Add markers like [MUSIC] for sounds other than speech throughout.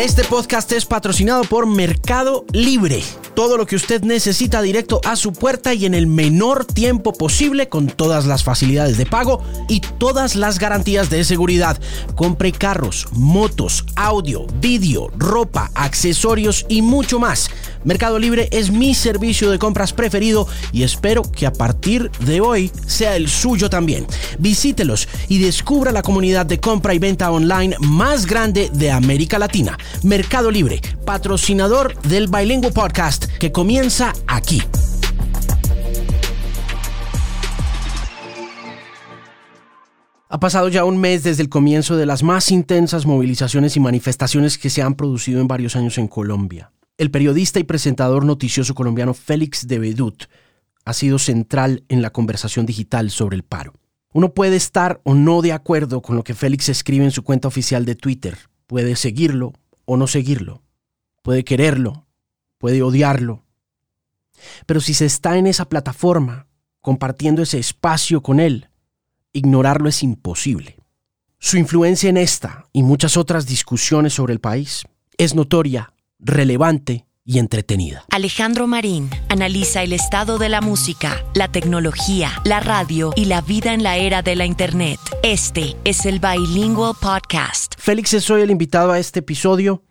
Este podcast es patrocinado por Mercado Libre. Todo lo que usted necesita directo a su puerta y en el menor tiempo posible con todas las facilidades de pago y todas las garantías de seguridad. Compre carros, motos, audio, vídeo, ropa, accesorios y mucho más. Mercado Libre es mi servicio de compras preferido y espero que a partir de hoy sea el suyo también. Visítelos y descubra la comunidad de compra y venta online más grande de América Latina. Mercado Libre, patrocinador del Bilingüe Podcast que comienza aquí. Ha pasado ya un mes desde el comienzo de las más intensas movilizaciones y manifestaciones que se han producido en varios años en Colombia. El periodista y presentador noticioso colombiano Félix de Bedut ha sido central en la conversación digital sobre el paro. Uno puede estar o no de acuerdo con lo que Félix escribe en su cuenta oficial de Twitter, puede seguirlo o no seguirlo, puede quererlo, puede odiarlo. Pero si se está en esa plataforma, compartiendo ese espacio con él, ignorarlo es imposible. Su influencia en esta y muchas otras discusiones sobre el país es notoria, relevante y entretenida. Alejandro Marín analiza el estado de la música, la tecnología, la radio y la vida en la era de la Internet. Este es el Bilingual Podcast. Félix es hoy el invitado a este episodio.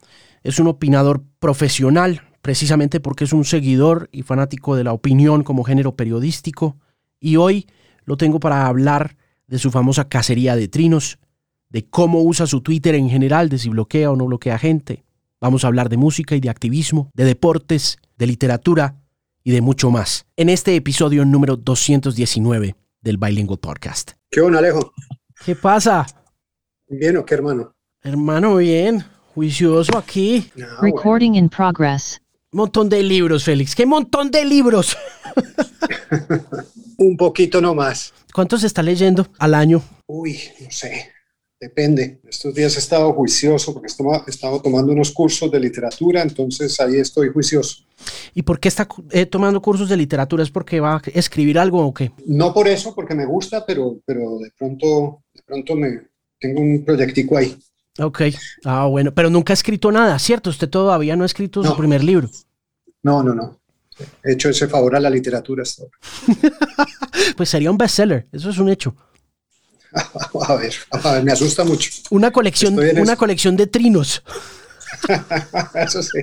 Es un opinador profesional, precisamente porque es un seguidor y fanático de la opinión como género periodístico. Y hoy lo tengo para hablar de su famosa cacería de trinos, de cómo usa su Twitter en general, de si bloquea o no bloquea gente. Vamos a hablar de música y de activismo, de deportes, de literatura y de mucho más en este episodio número 219 del Bilingual Podcast. ¿Qué onda, Alejo? ¿Qué pasa? ¿Bien o qué, hermano? Hermano, bien. Juicioso aquí. No, Recording in progress. Montón de libros, Félix. ¡Qué montón de libros! [LAUGHS] Un poquito nomás. ¿Cuántos está leyendo al año? Uy, no sé. Depende. Estos días he estado juicioso porque he estado tomando unos cursos de literatura, entonces ahí estoy juicioso. ¿Y por qué está eh, tomando cursos de literatura? ¿Es porque va a escribir algo o qué? No por eso, porque me gusta, pero, pero de pronto, de pronto me tengo un proyectico ahí. Ok. Ah, bueno. Pero nunca ha escrito nada, ¿cierto? Usted todavía no ha escrito su primer libro. No, no, no. He hecho ese favor a la literatura hasta ahora. [LAUGHS] Pues sería un bestseller. Eso es un hecho. [LAUGHS] A ver, a ver, me asusta mucho. Una colección, una eso. colección de trinos. [LAUGHS] Eso sí.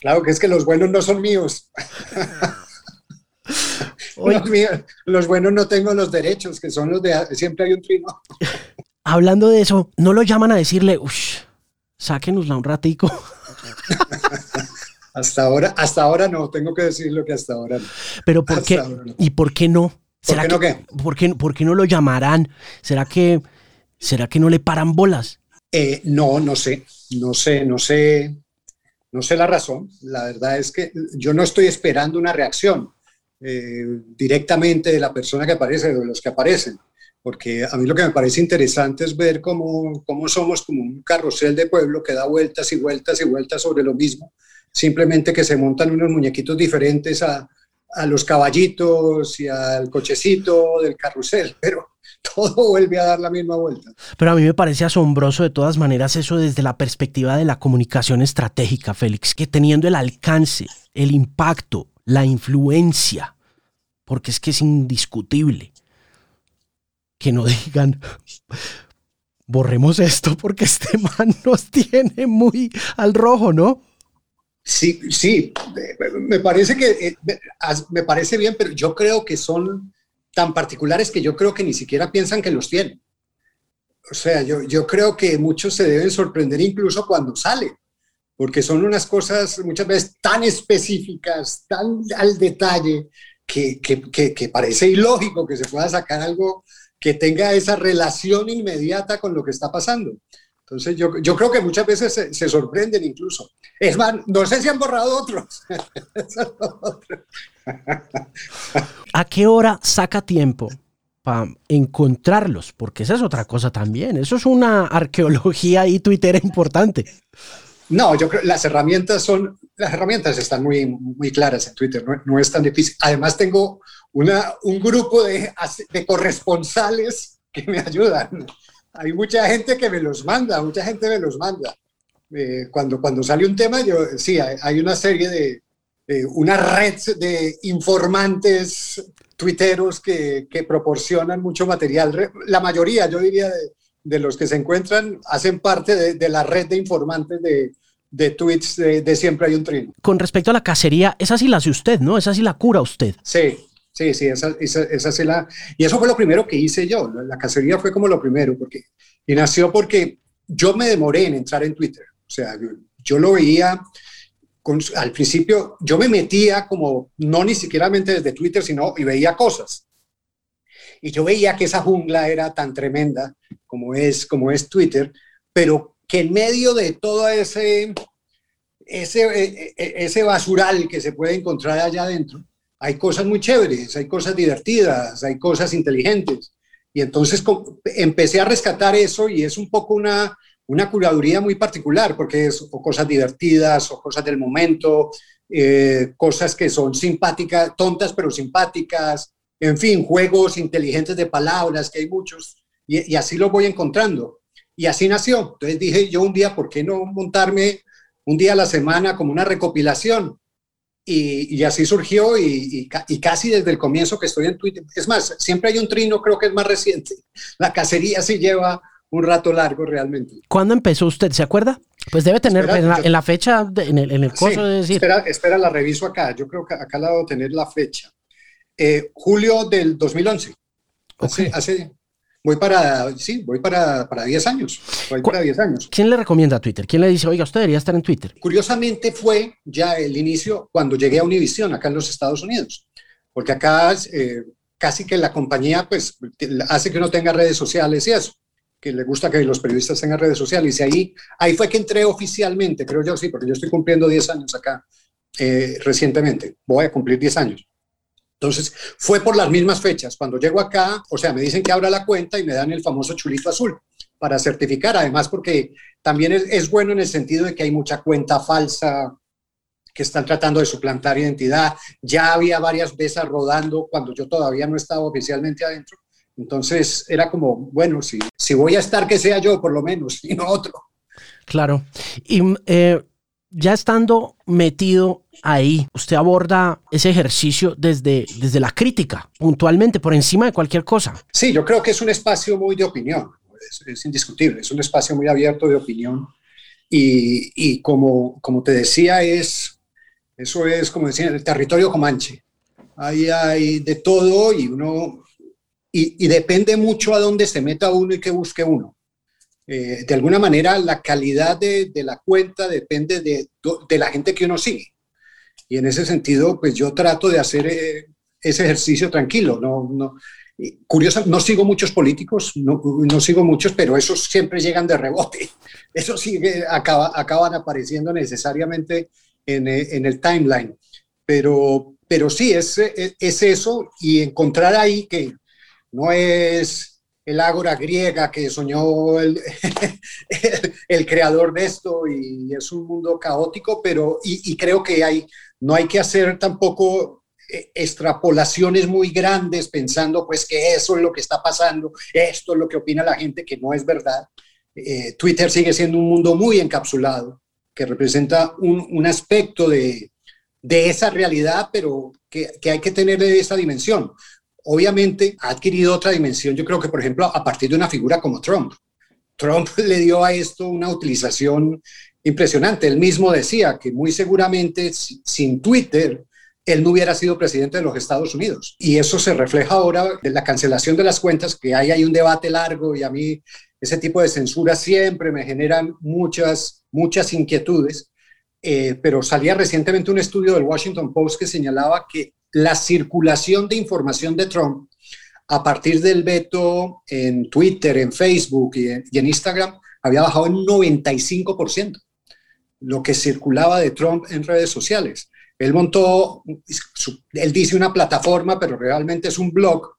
Claro que es que los buenos no son míos. [LAUGHS] Los, míos- los buenos no tengo los derechos, que son los de siempre hay un trino. hablando de eso, ¿no lo llaman a decirle, uff, sáquenosla un ratico? Hasta ahora, hasta ahora no, tengo que decirlo que hasta ahora no. Pero ¿por Hasta qué? no. ¿Y por qué no? ¿Será qué no que, qué? ¿por qué, por qué no lo llamarán? ¿Será que, ¿Será que no le paran bolas? Eh, no, no sé, no sé, no sé, no sé la razón. La verdad es que yo no estoy esperando una reacción eh, directamente de la persona que aparece, o de los que aparecen, porque a mí lo que me parece interesante es ver cómo, cómo somos como un carrusel de pueblo que da vueltas y vueltas y vueltas sobre lo mismo, simplemente que se montan unos muñequitos diferentes a, a los caballitos y al cochecito del carrusel, [LAUGHS] pero todo vuelve a dar la misma vuelta. Pero a mí me parece asombroso de todas maneras eso desde la perspectiva de la comunicación estratégica, Félix, que teniendo el alcance, el impacto, la influencia, porque es que es indiscutible, que no [LAUGHS] digan, borremos esto porque este man nos tiene muy al rojo, ¿no? Sí, sí, me parece que eh, me- parece bien, pero yo creo que son tan particulares que yo creo que ni siquiera piensan que los tienen. O sea, yo, yo creo que muchos se deben sorprender incluso cuando salen, porque son unas cosas muchas veces tan específicas, tan al detalle, que, que, que parece ilógico que se pueda sacar algo que tenga esa relación inmediata con lo que está pasando. Entonces yo, yo creo que muchas veces se, se sorprenden incluso. Es más, no sé si han borrado otros. [LAUGHS] ¿A qué hora saca tiempo para encontrarlos? Porque esa es otra cosa también. Eso es una arqueología y Twitter importante. No, yo creo las herramientas son, las herramientas están muy, muy claras en Twitter, no, no es tan difícil. Además tengo una, un grupo de, de corresponsales que me ayudan. Hay mucha gente que me los manda, mucha gente me los manda. Eh, cuando, cuando sale un tema, yo, sí, hay, una serie de, una red de informantes tuiteros que, que, proporcionan mucho material. La mayoría, yo diría, de, los que se encuentran hacen parte de, de la red de informantes de, de tweets de, siempre hay un trino. Con respecto a la cacería, esa sí la hace usted, ¿no? Esa sí la cura usted. Sí, sí, sí, esa, esa, sí la... Y eso fue lo primero que hice yo. La cacería fue como lo primero, porque... Y nació porque yo me demoré en entrar en Twitter. O sea, yo, lo veía... Con, al principio yo me metía como, no ni siquiera desde Twitter, sino y veía cosas. Y yo veía que esa jungla era tan tremenda como es, como es Twitter, pero que en medio de todo ese, ese, e, e, ese basural que se puede encontrar allá adentro, hay cosas muy chéveres, hay cosas divertidas, hay cosas inteligentes. Y entonces empecé a rescatar eso y es un poco una, una curaduría muy particular, porque es o cosas divertidas o cosas del momento, eh, cosas que son simpáticas, tontas pero simpáticas, en fin, juegos inteligentes de palabras, que hay muchos, y, así lo voy encontrando. Y así nació. Entonces dije yo un día, ¿por qué no montarme un día a la semana como una recopilación? Y, y así surgió y, y, casi desde el comienzo que estoy en Twitter. Es más, siempre hay un trino, creo que es más reciente. La cacería sí lleva un rato largo realmente. ¿Cuándo empezó usted? ¿Se acuerda? Pues debe tener en, la, fecha, en el, en el coso de decir. Espera, espera, la reviso acá. Yo creo que acá la debo tener la fecha. Eh, julio del 2011. Hace, hace, voy para, sí, voy para, para 10 años. Voy para 10 años. ¿Quién le recomienda Twitter? ¿Quién le dice, oiga, usted debería estar en Twitter? Curiosamente fue ya el inicio cuando llegué a Univision, acá en los Estados Unidos. Porque acá eh, casi que la compañía pues hace que uno tenga redes sociales y eso que le gusta que los periodistas tengan redes sociales. Y ahí, ahí fue que entré oficialmente, creo yo, sí, porque yo estoy cumpliendo 10 años acá eh, recientemente. Voy a cumplir 10 años. Entonces, fue por las mismas fechas. Cuando llego acá, o sea, me dicen que abra la cuenta y me dan el famoso chulito azul para certificar, además porque también es, bueno en el sentido de que hay mucha cuenta falsa que están tratando de suplantar identidad. Ya había varias veces rodando cuando yo todavía no estaba oficialmente adentro. Entonces era como, bueno, si, si voy a estar, que sea yo por lo menos, [LAUGHS] y no otro. Claro. Y eh, ya estando metido ahí, usted aborda ese ejercicio desde, desde la crítica, puntualmente, por encima de cualquier cosa. Sí, yo creo que es un espacio muy de opinión, es, indiscutible, es un espacio muy abierto de opinión. Y, y, como, como te decía, es, eso es, como decía, el territorio comanche. Ahí hay de todo y uno, y, depende mucho a dónde se meta uno y qué busque uno. Eh, de alguna manera la calidad de, la cuenta depende de, la gente que uno sigue. Y en ese sentido, pues yo trato de hacer eh, ese ejercicio tranquilo. No, no, curioso, no sigo muchos políticos, no, no, sigo muchos, pero esos siempre llegan de rebote. [LAUGHS] Esos sí acaba, acaban apareciendo necesariamente en, eh, en, el timeline. Pero, pero sí, es, es eso y encontrar ahí que no es el ágora griega que soñó el, [LAUGHS] el, creador de esto y es un mundo caótico, pero y, creo que hay, no hay que hacer tampoco eh, extrapolaciones muy grandes pensando pues que eso es lo que está pasando, esto es lo que opina la gente, que no es verdad. Eh, Twitter sigue siendo un mundo muy encapsulado, que representa un, un aspecto de, de, esa realidad, pero que, que hay que tener esa dimensión obviamente ha adquirido otra dimensión, yo creo que, por ejemplo, a partir de una figura como Trump. Trump [LAUGHS] le dio a esto una utilización impresionante. Él mismo decía que muy seguramente sin Twitter él no hubiera sido presidente de los Estados Unidos. Y eso se refleja ahora en la cancelación de las cuentas, que ahí hay un debate largo y a mí ese tipo de censura siempre me generan muchas, muchas inquietudes. Eh, pero salía recientemente un estudio del Washington Post que señalaba que la circulación de información de Trump a partir del veto en Twitter, en Facebook y en, Instagram había bajado en 95%, lo que circulaba de Trump en redes sociales. Él montó, él dice una plataforma, pero realmente es un blog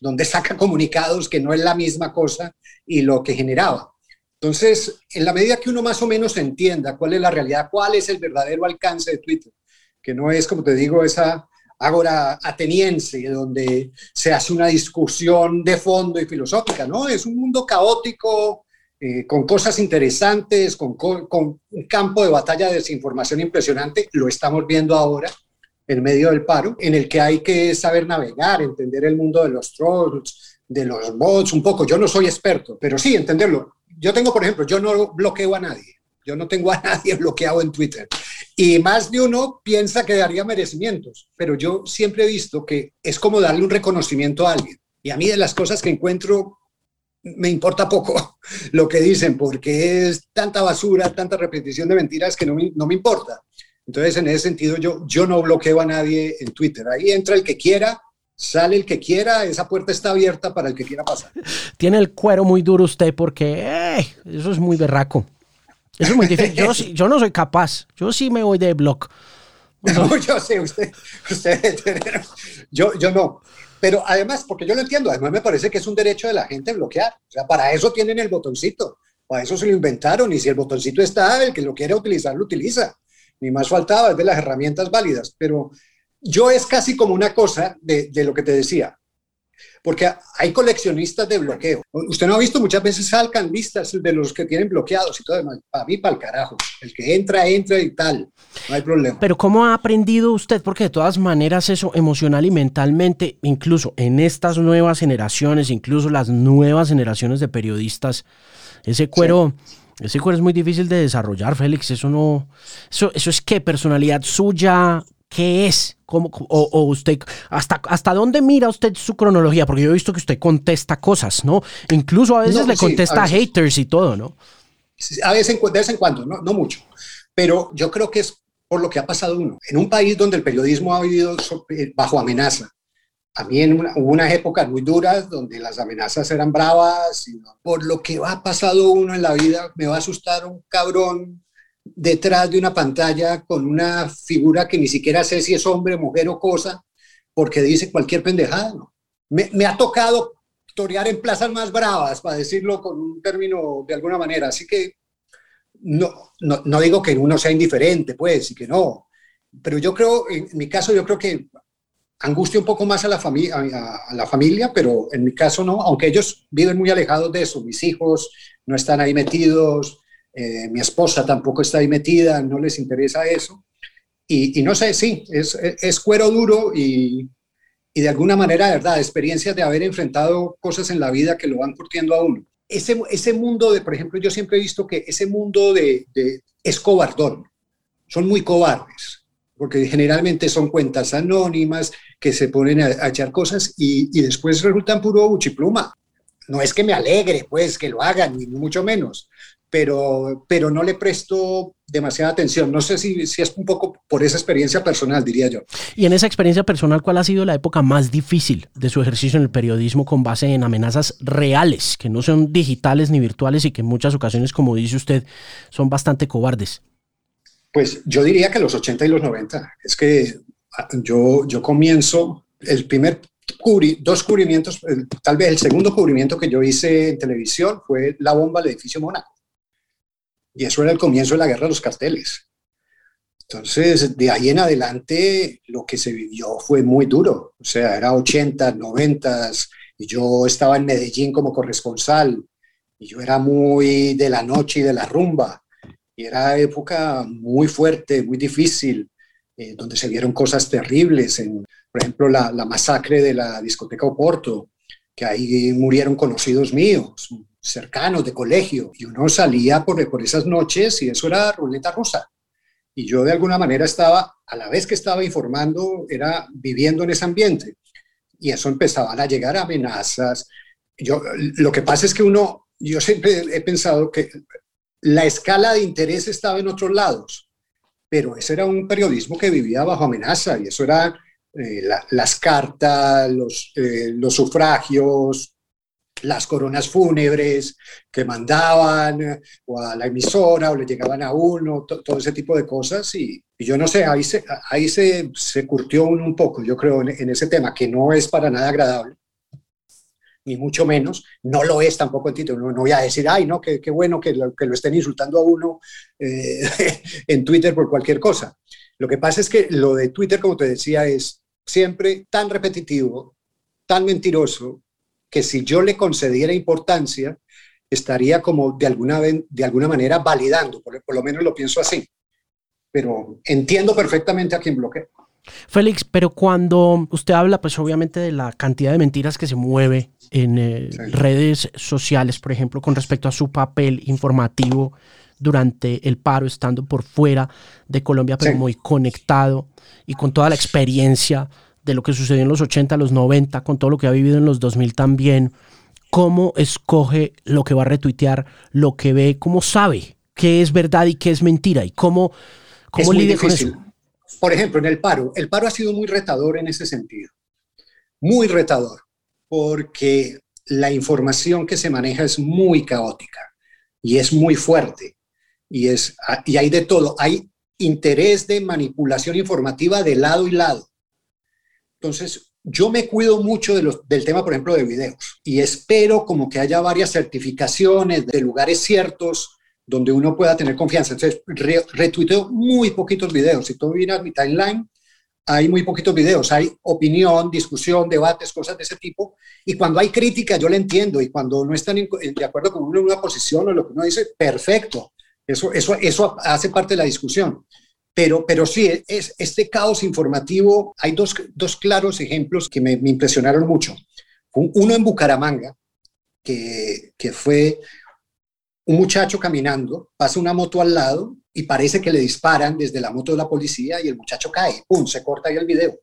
donde [LAUGHS] saca comunicados que no es la misma cosa y lo que generaba. Entonces, en la medida que uno más o menos entienda cuál es la realidad, cuál es el verdadero alcance de Twitter, que no es, como te digo, esa ágora ateniense, donde se hace una discusión de fondo y filosófica, ¿no? Es un mundo caótico eh, con cosas interesantes, con, con, un campo de batalla de desinformación impresionante, lo estamos viendo ahora en medio del paro, en el que hay que saber navegar, entender el mundo de los trolls, de los bots, un poco. Yo no soy experto, pero sí entenderlo. Yo tengo, por ejemplo, yo no bloqueo a nadie. Yo no tengo a [LAUGHS] nadie bloqueado en Twitter. Y más de uno piensa que daría merecimientos, pero yo siempre he visto que es como darle un reconocimiento a alguien. Y a mí de las cosas que encuentro me importa poco [LAUGHS] lo que dicen, porque es tanta basura, tanta repetición de mentiras que no me, no me importa. Entonces, en ese sentido, yo, yo no bloqueo a nadie en Twitter. Ahí entra el que quiera, sale el que quiera, esa puerta está abierta para el que quiera pasar. Tiene el cuero muy duro usted porque eh, eso es muy berraco. Eso es muy difícil. Yo, yo no soy capaz. Yo sí me voy de blog. [LAUGHS] No, yo sé, usted, usted yo, yo no. Pero además, porque yo lo entiendo, además me parece que es un derecho de la gente bloquear. O sea, para eso tienen el botoncito. Para eso se lo inventaron. Y si el botoncito está, el que lo quiere utilizar, lo utiliza. Ni más faltaba, es de las herramientas válidas. Pero yo es casi como una cosa de, de lo que te decía porque hay coleccionistas de bloqueo. Usted no ha visto muchas veces salgan listas de los que tienen bloqueados y todo demás. Para mí, para el carajo. El que entra, entra y tal. No hay problema. Pero ¿cómo ha aprendido usted? Porque de todas maneras eso emocional y mentalmente, incluso en estas nuevas generaciones, incluso las nuevas generaciones de periodistas, ese cuero... Ese cuero es muy difícil de desarrollar, Félix. Eso no. Eso, eso es qué? Personalidad suya, ¿Qué es? ¿Cómo, o, usted, hasta, ¿Hasta dónde mira usted su cronología? Porque yo he visto que usted contesta cosas, ¿no? Incluso a veces le contesta a, haters y todo, ¿no? A veces, de vez en cuando, no, no mucho. Pero yo creo que es por lo que ha pasado uno. En un país donde el periodismo ha vivido eh, bajo amenaza, a mí en hubo unas épocas muy duras donde las amenazas eran bravas. Y por lo que ha pasado uno en la vida, me va a asustar un cabrón detrás de una pantalla con una figura que ni siquiera sé si es hombre, mujer o cosa, porque dice cualquier pendejada. Me, ha tocado torear en plazas más bravas, para decirlo con un término de alguna manera. Así que no, no, digo que uno sea indiferente, pues, y que no. Pero yo creo, en mi caso, yo creo que angustia un poco más a la, familia a, la familia, pero en mi caso no, aunque ellos viven muy alejados de eso. Mis hijos no están ahí metidos, eh, mi esposa tampoco está ahí metida, no les interesa eso. Y, no sé, sí, es, cuero duro y, y, de alguna manera, de verdad, experiencias de haber enfrentado cosas en la vida que lo van curtiendo a uno. Ese, ese mundo de, por ejemplo, yo siempre he visto que ese mundo de, de es cobardón, son muy cobardes, porque generalmente son cuentas anónimas que se ponen a, echar cosas y, y, después resultan puro buchipluma. No es que me alegre, pues, que lo hagan, ni mucho menos, pero, pero no le presto demasiada atención. No sé si, si es un poco por esa experiencia personal, diría yo. Y en esa experiencia personal, ¿cuál ha sido la época más difícil de su ejercicio en el periodismo con base en amenazas reales, que no son digitales ni virtuales y que en muchas ocasiones, como dice usted, son bastante cobardes? Pues yo diría que los 80 y los 90. Es que ah, yo, yo comienzo, el primer dos cubrimientos, tal vez el segundo cubrimiento que yo hice en televisión fue la bomba al edificio Mónaco. Y eso era el comienzo de la guerra de los carteles. Entonces, de ahí en adelante, lo que se vivió fue muy duro. O sea, era 80, 90, y yo estaba en Medellín como corresponsal, y yo era muy de la noche y de la rumba. Y era época muy fuerte, muy difícil, eh, donde se vieron cosas terribles. En, por ejemplo, la, la masacre de la discoteca Oporto, que ahí murieron conocidos míos, cercanos de colegio y uno salía por, por esas noches y eso era ruleta rusa. Y yo de alguna manera estaba, a la vez que estaba informando, era viviendo en ese ambiente. Y eso empezaban a llegar amenazas. Yo, lo que pasa es que uno, yo siempre he pensado que la escala de interés estaba en otros lados, pero ese era un periodismo que vivía bajo amenaza y eso era eh, las cartas, los, eh, los sufragios, las coronas fúnebres que mandaban eh, o a la emisora o le llegaban a uno, todo ese tipo de cosas. Y, yo no sé, ahí se, ahí se, curtió uno un poco, yo creo, en, ese tema, que no es para nada agradable, ni mucho menos. No lo es tampoco en título. No, no voy a decir, ay, no, qué bueno que lo, que lo, estén insultando a uno eh, [LAUGHS] en Twitter por cualquier cosa. Lo que pasa es que lo de Twitter, como te decía, es siempre tan repetitivo, tan mentiroso, que si yo le concediera importancia, estaría como de alguna, de alguna manera validando, por, por lo menos lo pienso así. Pero entiendo perfectamente a quién bloquea. Félix, pero cuando usted habla, pues obviamente de la cantidad de mentiras que se mueve en eh, redes sociales, por ejemplo, con respecto a su papel informativo durante el paro, estando por fuera de Colombia, pero muy conectado y con toda la experiencia de lo que sucedió en los 80, los 90, con todo lo que ha vivido en los 2000 también, ¿cómo escoge lo que va a retuitear, lo que ve, cómo sabe qué es verdad y qué es mentira y cómo, cómo lidia con eso? Por ejemplo, en el paro, el paro ha sido muy retador en ese sentido, muy retador, porque la información que se maneja es muy caótica y es muy fuerte y, es, y hay de todo. Hay interés de manipulación informativa de lado y lado. Entonces, yo me cuido mucho de los, del tema, por ejemplo, de videos y espero como que haya varias certificaciones de lugares ciertos donde uno pueda tener confianza. Entonces, retuiteo muy poquitos videos. Si tú miras mi timeline, hay muy poquitos videos. Hay opinión, discusión, debates, cosas de ese tipo. Y cuando hay crítica, yo la entiendo. Y cuando no están de acuerdo con uno en una posición o lo que uno dice, perfecto. Eso, eso, eso hace parte de la discusión. Pero, pero sí, es, este caos informativo, hay dos, dos claros ejemplos que me, impresionaron mucho. Uno en Bucaramanga, que, que fue un muchacho caminando, pasa una moto al lado y parece que le disparan desde la moto de la policía y el muchacho cae, ¡pum!, se corta ahí el video.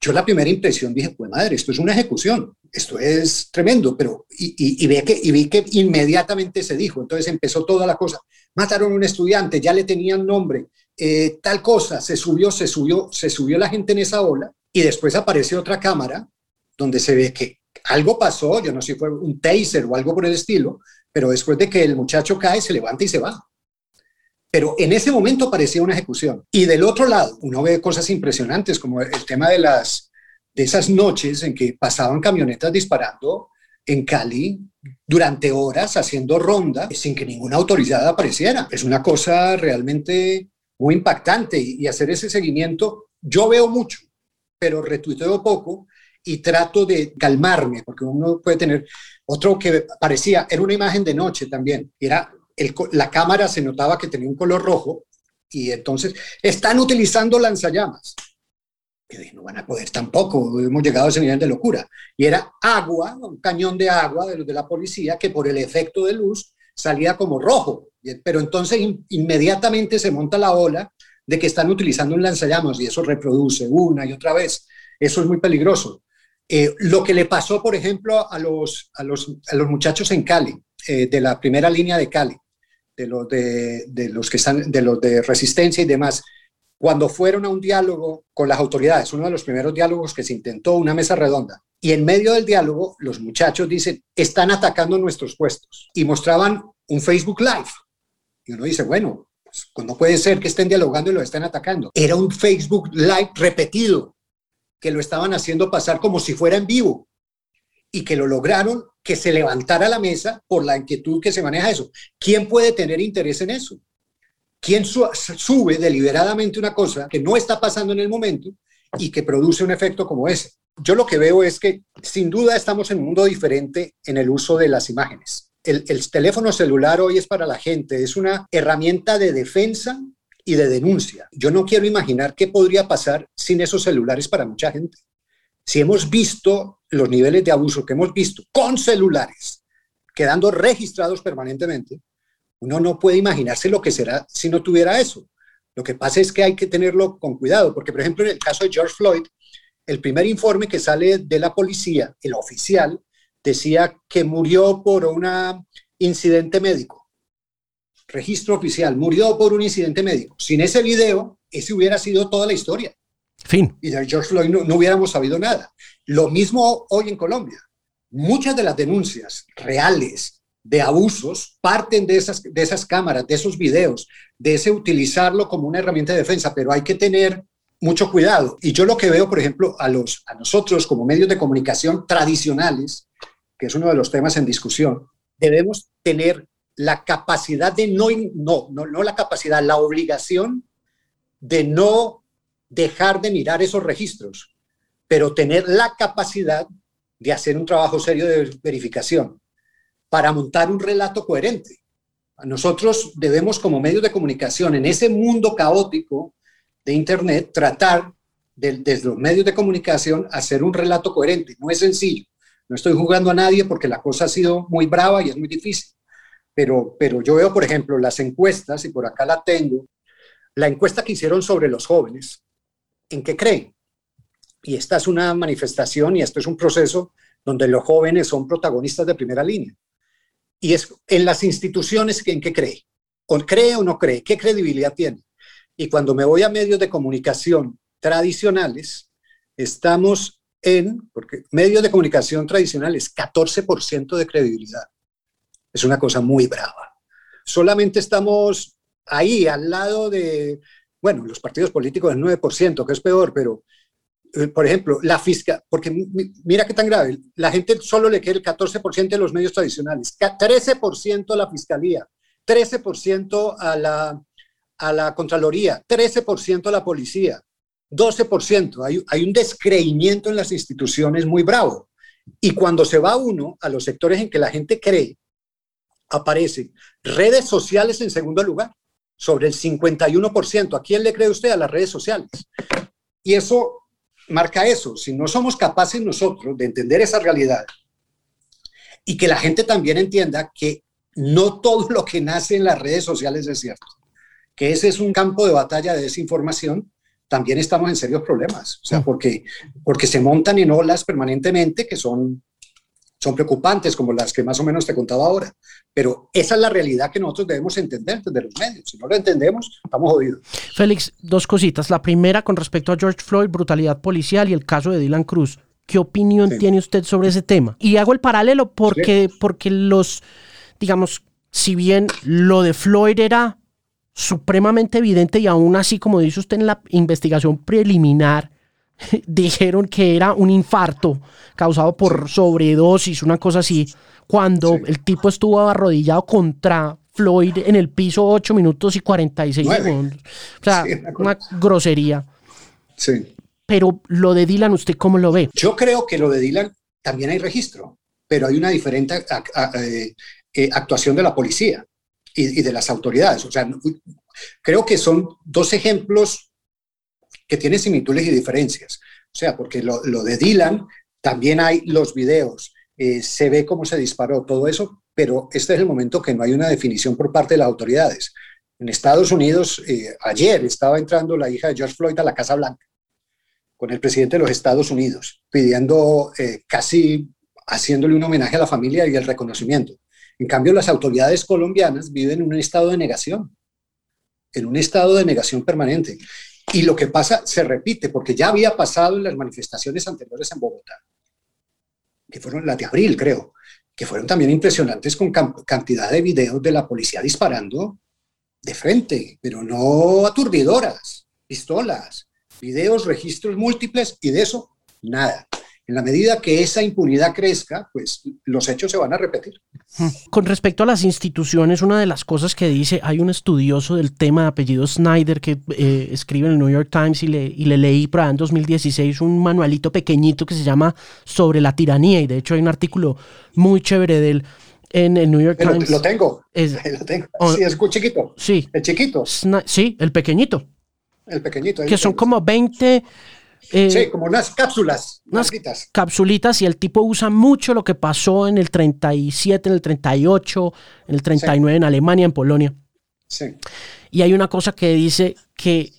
Yo la primera impresión dije, pues madre, esto es una ejecución, esto es tremendo, pero y, ve que, y vi que inmediatamente se dijo, entonces empezó toda la cosa, mataron a un estudiante, ya le tenían nombre, eh, tal cosa, se subió, se subió, se subió la gente en esa ola y después aparece otra cámara donde se ve que algo pasó, yo no sé si fue un taser o algo por el estilo, pero después de que el muchacho cae, se levanta y se va. Pero en ese momento parecía una ejecución. Y del otro lado, uno ve cosas impresionantes, como el tema de, las, de esas noches en que pasaban camionetas disparando en Cali durante horas, haciendo ronda, sin que ninguna autoridad apareciera. Es una cosa realmente muy impactante y, hacer ese seguimiento, yo veo mucho, pero retuiteo poco y trato de calmarme, porque uno puede tener otro que parecía, era una imagen de noche también, era la cámara se notaba que tenía un color rojo y entonces están utilizando lanzallamas. Y no van a poder tampoco, hemos llegado a ese nivel de locura. Y era agua, un cañón de agua de los de la policía que por el efecto de luz salía como rojo. Pero entonces inmediatamente se monta la ola de que están utilizando un lanzallamas y eso reproduce una y otra vez. Eso es muy peligroso. Eh, lo que le pasó, por ejemplo, a los, a los, a los muchachos en Cali, eh, de la primera línea de Cali, de los de, los que están, de los de resistencia y demás, cuando fueron a un diálogo con las autoridades, uno de los primeros diálogos que se intentó, una mesa redonda, y en medio del diálogo los muchachos dicen, están atacando nuestros puestos, y mostraban un Facebook Live. Y uno dice, bueno, pues, no puede ser que estén dialogando y lo estén atacando. Era un Facebook Live repetido que lo estaban haciendo pasar como si fuera en vivo y que lo lograron que se levantara la mesa por la inquietud que se maneja eso. ¿Quién puede tener interés en eso? ¿Quién sube deliberadamente una cosa que no está pasando en el momento y que produce un efecto como ese? Yo lo que veo es que sin duda estamos en un mundo diferente en el uso de las imágenes. El, el teléfono celular hoy es para la gente, es una herramienta de defensa y de denuncia. Yo no quiero imaginar qué podría pasar sin esos celulares para mucha gente. Si hemos visto los niveles de abuso que hemos visto con celulares, quedando registrados permanentemente, uno no puede imaginarse lo que será si no tuviera eso. Lo que pasa es que hay que tenerlo con cuidado, porque por ejemplo en el caso de George Floyd, el primer informe que sale de la policía, el oficial, decía que murió por un incidente médico registro oficial, murió por un incidente médico. Sin ese video, ese hubiera sido toda la historia. Fin. Y de George Floyd no, hubiéramos sabido nada. Lo mismo hoy en Colombia. Muchas de las denuncias reales de abusos parten de esas, de esas cámaras, de esos videos, de ese utilizarlo como una herramienta de defensa, pero hay que tener mucho cuidado. Y yo lo que veo, por ejemplo, a, los, a nosotros como medios de comunicación tradicionales, que es uno de los temas en discusión, debemos tener la capacidad de no, no, no, no la capacidad, la obligación de no dejar de mirar esos registros, pero tener la capacidad de hacer un trabajo serio de verificación. para montar un relato coherente. Nosotros debemos como medios de comunicación en ese mundo caótico de Internet tratar desde los medios de comunicación hacer un relato coherente. No es sencillo. No estoy jugando a nadie porque la cosa ha sido muy brava y es muy difícil. Pero, pero yo veo, por ejemplo, las encuestas, y por acá la tengo, la encuesta que hicieron sobre los jóvenes, ¿en qué creen? Y esta es una manifestación y esto es un proceso donde los jóvenes son protagonistas de primera línea. Y es en las instituciones en qué cree. O cree o no cree, qué credibilidad tiene. Y cuando me voy a medios de comunicación tradicionales, estamos en, porque medios de comunicación tradicionales, 14% de credibilidad. Es una cosa muy brava. Solamente estamos ahí, al lado de, bueno, los partidos políticos del 9%, que es peor, pero, eh, por ejemplo, la fiscal, porque mira qué tan grave, la gente solo le quiere el 14% de los medios tradicionales, 13% a la fiscalía, 13% a la, a la Contraloría, 13% a la policía, 12%. Hay, hay un descreimiento en las instituciones muy bravo. Y cuando se va uno a los sectores en que la gente cree, aparecen redes sociales en segundo lugar, sobre el 51%. ¿A quién le cree usted? A las redes sociales. Y eso marca eso. Si no somos capaces nosotros de entender esa realidad y que la gente también entienda que no todo lo que nace en las redes sociales es cierto, que ese es un campo de batalla de desinformación, también estamos en serios problemas. O sea, porque, porque se montan en olas permanentemente que son, son preocupantes, como las que más o menos te contaba ahora. Pero esa es la realidad que nosotros debemos entender desde los medios. Si no lo entendemos, estamos jodidos. Félix, dos cositas. La primera con respecto a George Floyd, brutalidad policial y el caso de Dylan Cruz. ¿Qué opinión tiene usted sobre ese tema? Y hago el paralelo porque, porque los, digamos, si bien lo de Floyd era supremamente evidente y aún así, como dice usted en la investigación preliminar, [LAUGHS] dijeron que era un infarto causado por sobredosis, una cosa así, cuando el tipo estuvo arrodillado contra Floyd en el piso 8 minutos y 46 segundos. O sea, una grosería. Sí. Pero lo de Dylan, ¿usted cómo lo ve? Yo creo que lo de Dylan también hay registro, pero hay una diferente eh, eh, actuación de la policía y, de las autoridades. O sea, creo que son dos ejemplos que tienen similitudes y diferencias. O sea, porque lo, de Dylan, también hay los videos, eh, se ve cómo se disparó, todo eso, pero este es el momento que no hay una definición por parte de las autoridades. En Estados Unidos, eh, ayer estaba entrando la hija de George Floyd a la Casa Blanca con el presidente de los Estados Unidos, pidiendo eh, casi haciéndole un homenaje a la familia y el reconocimiento. En cambio, las autoridades colombianas viven en un estado de negación, en un estado de negación permanente. Y lo que pasa se repite, porque ya había pasado en las manifestaciones anteriores en Bogotá, que fueron las de abril, creo, que fueron también impresionantes con cantidad de videos de la policía disparando de frente, pero no aturdidoras, pistolas, videos, registros múltiples y de eso nada. En la medida que esa impunidad crezca, pues los hechos se van a repetir. Con respecto a las instituciones, una de las cosas que dice, hay un estudioso del tema de apellido Snyder que eh, escribe en el New York Times y le, y le leí para en 2016 un manualito pequeñito que se llama Sobre la tiranía y de hecho hay un artículo muy chévere de él en el New York Times. Lo tengo. [LAUGHS] lo tengo. Oh, sí, es chiquito. Sí. El chiquito. sí, el pequeñito. El pequeñito. Que son como 20 eh, sí, como unas cápsulas. Unas capsulitas y el tipo usa mucho lo que pasó en el 37, en el 38, en el 39 en Alemania, en Polonia. Sí. Y hay una cosa que dice que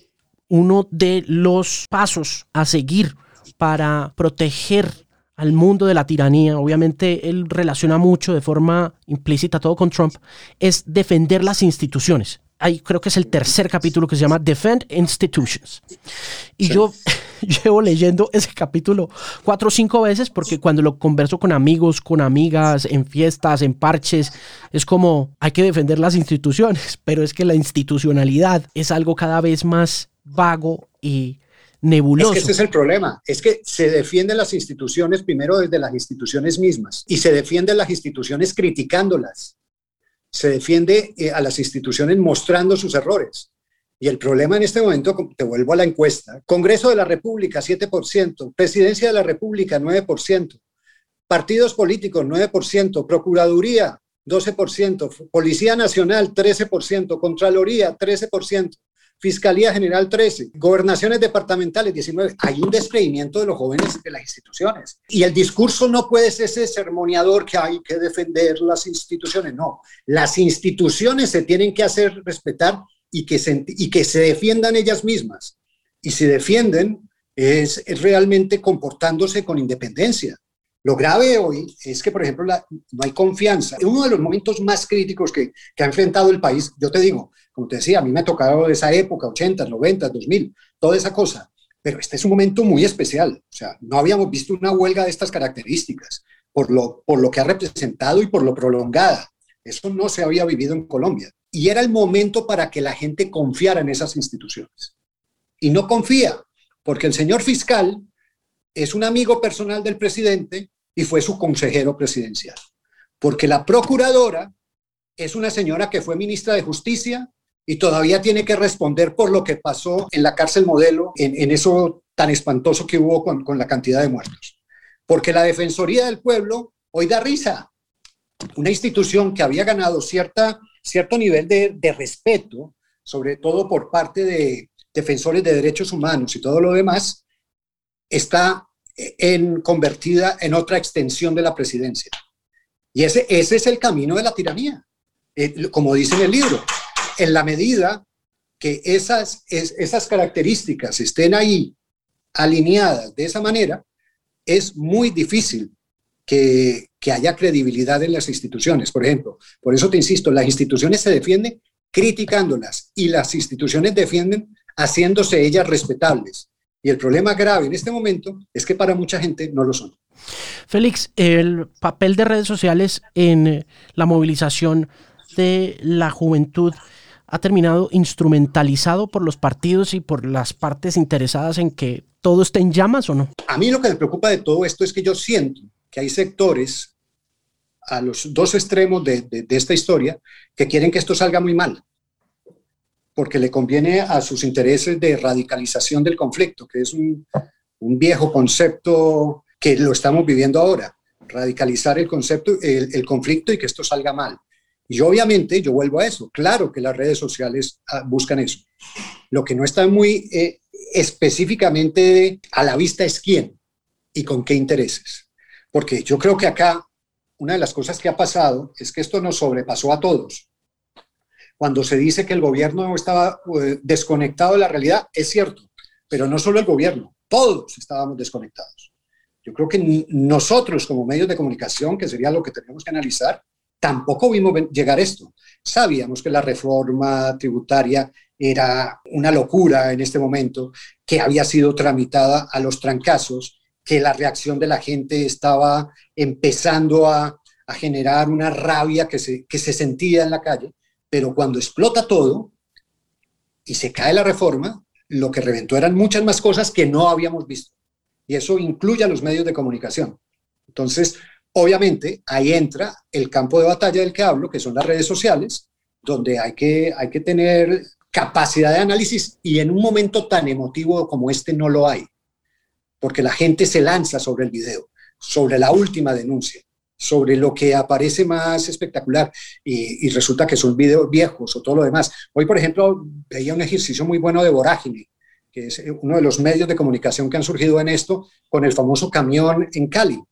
uno de los pasos a seguir para proteger al mundo de la tiranía, obviamente él relaciona mucho de forma implícita todo con Trump, es defender las instituciones. Ahí creo que es el tercer capítulo que se llama Defend Institutions. Y yo [LAUGHS] llevo leyendo ese capítulo cuatro o cinco veces porque cuando lo converso con amigos, con amigas, en fiestas, en parches, es como hay que defender las instituciones, [LAUGHS] pero es que la institucionalidad es algo cada vez más vago y nebuloso. Es que ese es el problema, es que se defienden las instituciones primero desde las instituciones mismas y se defienden las instituciones criticándolas. Se defiende eh, a las instituciones mostrando sus errores. Y el problema en este momento, te vuelvo a la encuesta, Congreso de la República 7%, Presidencia de la República 9%, partidos políticos 9%, Procuraduría 12%, Policía Nacional 13%, Contraloría 13%, Fiscalía General 13, gobernaciones departamentales 19. Hay un descreimiento de los jóvenes de las instituciones. Y el discurso no puede ser ese sermoneador que hay que defender las instituciones. No, las instituciones se tienen que hacer respetar y que se, y que se defiendan ellas mismas. Y si defienden es, realmente comportándose con independencia. Lo grave hoy es que, por ejemplo, no hay confianza. Uno de los momentos más críticos que, que, ha enfrentado el país, yo te digo, como te decía, a mí me ha tocado esa época, 80, 90, 2000, toda esa cosa. Pero este es un momento muy especial. O sea, no habíamos visto una huelga de estas características por lo, por lo que ha representado y por lo prolongada. Eso no se había vivido en Colombia. Y era el momento para que la gente confiara en esas instituciones. Y no confía, porque el señor fiscal es un amigo personal del presidente y fue su consejero presidencial. Porque la procuradora es una señora que fue ministra de Justicia y todavía tiene que responder por lo que pasó en la cárcel modelo, en, eso tan espantoso que hubo con, la cantidad de muertos. Porque la Defensoría del Pueblo hoy da risa. Una institución que había ganado cierta, cierto nivel de, de respeto, sobre todo por parte de defensores de derechos humanos y todo lo demás, está en, convertida en otra extensión de la presidencia. Y ese, ese es el camino de la tiranía, eh, como dice en el libro en la medida que esas, esas características estén ahí alineadas de esa manera, es muy difícil que, que, haya credibilidad en las instituciones. Por ejemplo, por eso te insisto, las instituciones se defienden criticándolas y las instituciones defienden haciéndose ellas respetables. Y el problema grave en este momento es que para mucha gente no lo son. Félix, el papel de redes sociales en la movilización de la juventud ha terminado instrumentalizado por los partidos y por las partes interesadas en que todo esté en llamas o no? A mí lo que me preocupa de todo esto es que yo siento que hay sectores a los dos extremos de, esta historia que quieren que esto salga muy mal, porque le conviene a sus intereses de radicalización del conflicto, que es un, viejo concepto que lo estamos viviendo ahora, radicalizar el concepto, el conflicto y que esto salga mal. Y obviamente yo vuelvo a eso. Claro que las redes sociales ah, buscan eso. Lo que no está muy eh, específicamente a la vista es quién y con qué intereses. Porque yo creo que acá una de las cosas que ha pasado es que esto nos sobrepasó a todos. Cuando se dice que el gobierno estaba eh, desconectado de la realidad, es cierto, pero no solo el gobierno, todos estábamos desconectados. Yo creo que nosotros como medios de comunicación, que sería lo que tenemos que analizar, tampoco vimos llegar esto. Sabíamos que la reforma tributaria era una locura en este momento, que había sido tramitada a los trancazos, que la reacción de la gente estaba empezando a, generar una rabia que se, sentía en la calle, pero cuando explota todo y se cae la reforma, lo que reventó eran muchas más cosas que no habíamos visto. Y eso incluye a los medios de comunicación. Entonces, Obviamente, ahí entra el campo de batalla del que hablo, que son las redes sociales, donde hay que, hay que tener capacidad de análisis y en un momento tan emotivo como este no lo hay, porque la gente se lanza sobre el video, sobre la última denuncia, sobre lo que aparece más espectacular y, resulta que son videos viejos o todo lo demás. Hoy, por ejemplo, veía un ejercicio muy bueno de Vorágine, que es uno de los medios de comunicación que han surgido en esto, con el famoso camión en Cali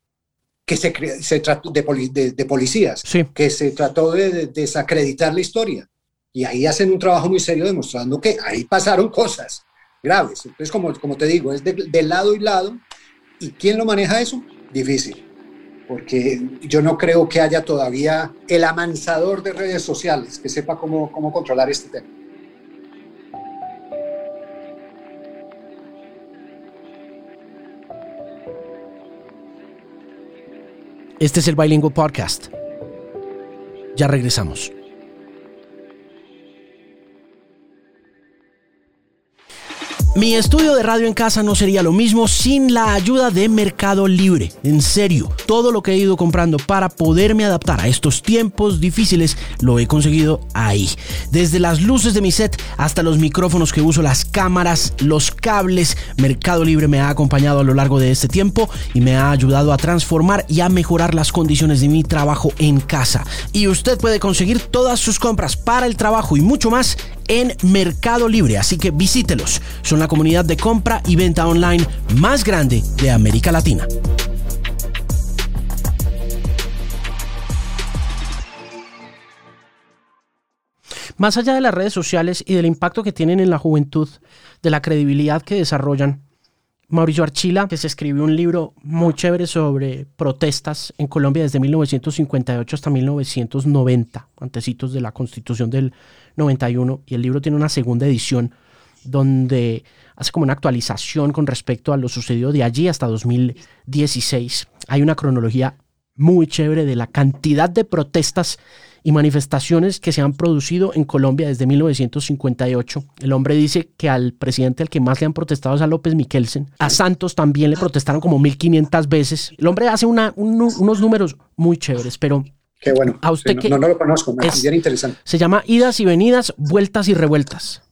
que se, se trató de, de, policías, que se trató de, desacreditar la historia. Y ahí hacen un trabajo muy serio demostrando que ahí pasaron cosas graves. Entonces, como, como te digo, es de, lado y lado. ¿Y quién lo maneja eso? Difícil. Porque yo no creo que haya todavía el amansador de redes sociales que sepa cómo, cómo controlar este tema. Este es el Bilingual Podcast. Ya regresamos. Mi estudio de radio en casa no sería lo mismo sin la ayuda de Mercado Libre. En serio, todo lo que he ido comprando para poderme adaptar a estos tiempos difíciles lo he conseguido ahí. Desde las luces de mi set hasta los micrófonos que uso, las cámaras, los cables, Mercado Libre me ha acompañado a lo largo de este tiempo y me ha ayudado a transformar y a mejorar las condiciones de mi trabajo en casa. Y usted puede conseguir todas sus compras para el trabajo y mucho más en Mercado Libre, así que visítelos. Son la comunidad de compra y venta online más grande de América Latina. Más allá de las redes sociales y del impacto que tienen en la juventud, de la credibilidad que desarrollan, Mauricio Archila, que se escribió un libro muy chévere sobre protestas en Colombia desde 1958 hasta 1990, antecitos de la constitución del 91, y el libro tiene una segunda edición donde hace como una actualización con respecto a lo sucedido de allí hasta 2016. Hay una cronología muy chévere de la cantidad de protestas y manifestaciones que se han producido en Colombia desde 1958. El hombre dice que al presidente al que más le han protestado es a López Miquelsen. A Santos también le protestaron como 1500 veces. El hombre hace una, unos números muy chéveres, pero Qué bueno. A usted no, no, lo conozco, me es, interesante. Se llama Idas y Venidas, Vueltas y Revueltas.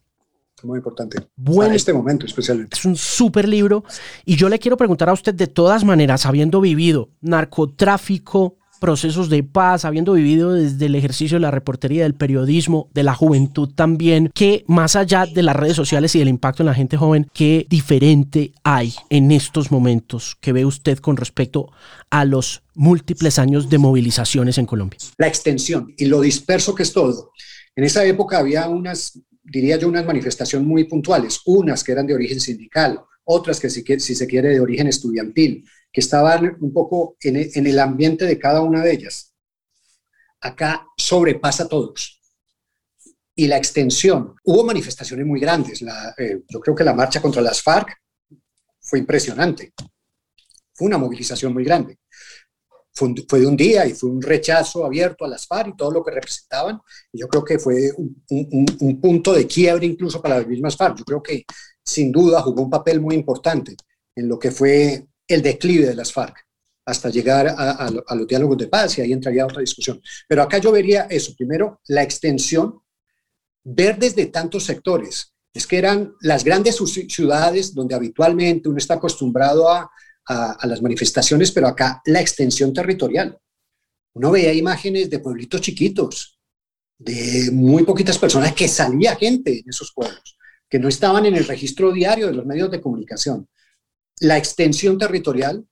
Muy importante. Bueno, en este momento especialmente. Es un súper libro. Y yo le quiero preguntar a usted, de todas maneras, habiendo vivido narcotráfico, procesos de paz, habiendo vivido desde el ejercicio de la reportería, del periodismo, de la juventud también, que más allá de las redes sociales y del impacto en la gente joven, ¿qué diferente hay en estos momentos que ve usted con respecto a los múltiples años de movilizaciones en Colombia? La extensión y lo disperso que es todo. En esa época había unas, diría yo, unas manifestaciones muy puntuales, unas que eran de origen sindical, otras que si, si se quiere de origen estudiantil, que estaban un poco en, el ambiente de cada una de ellas. Acá sobrepasa a todos. Y la extensión, hubo manifestaciones muy grandes. Eh, yo creo que la marcha contra las FARC fue impresionante. Fue una movilización muy grande. Fue, de un día y fue un rechazo abierto a las FARC y todo lo que representaban. Yo creo que fue un, un punto de quiebre incluso para las mismas FARC. Yo creo que sin duda jugó un papel muy importante en lo que fue el declive de las FARC hasta llegar a, los diálogos de paz y ahí entraría otra discusión. Pero acá yo vería eso, primero, la extensión, ver desde tantos sectores. Es que eran las grandes ciudades donde habitualmente uno está acostumbrado a, a las manifestaciones, pero acá la extensión territorial. Uno veía imágenes de pueblitos chiquitos, de muy poquitas personas, que salía gente en esos pueblos, que no estaban en el registro diario de los medios de comunicación la extensión territorial,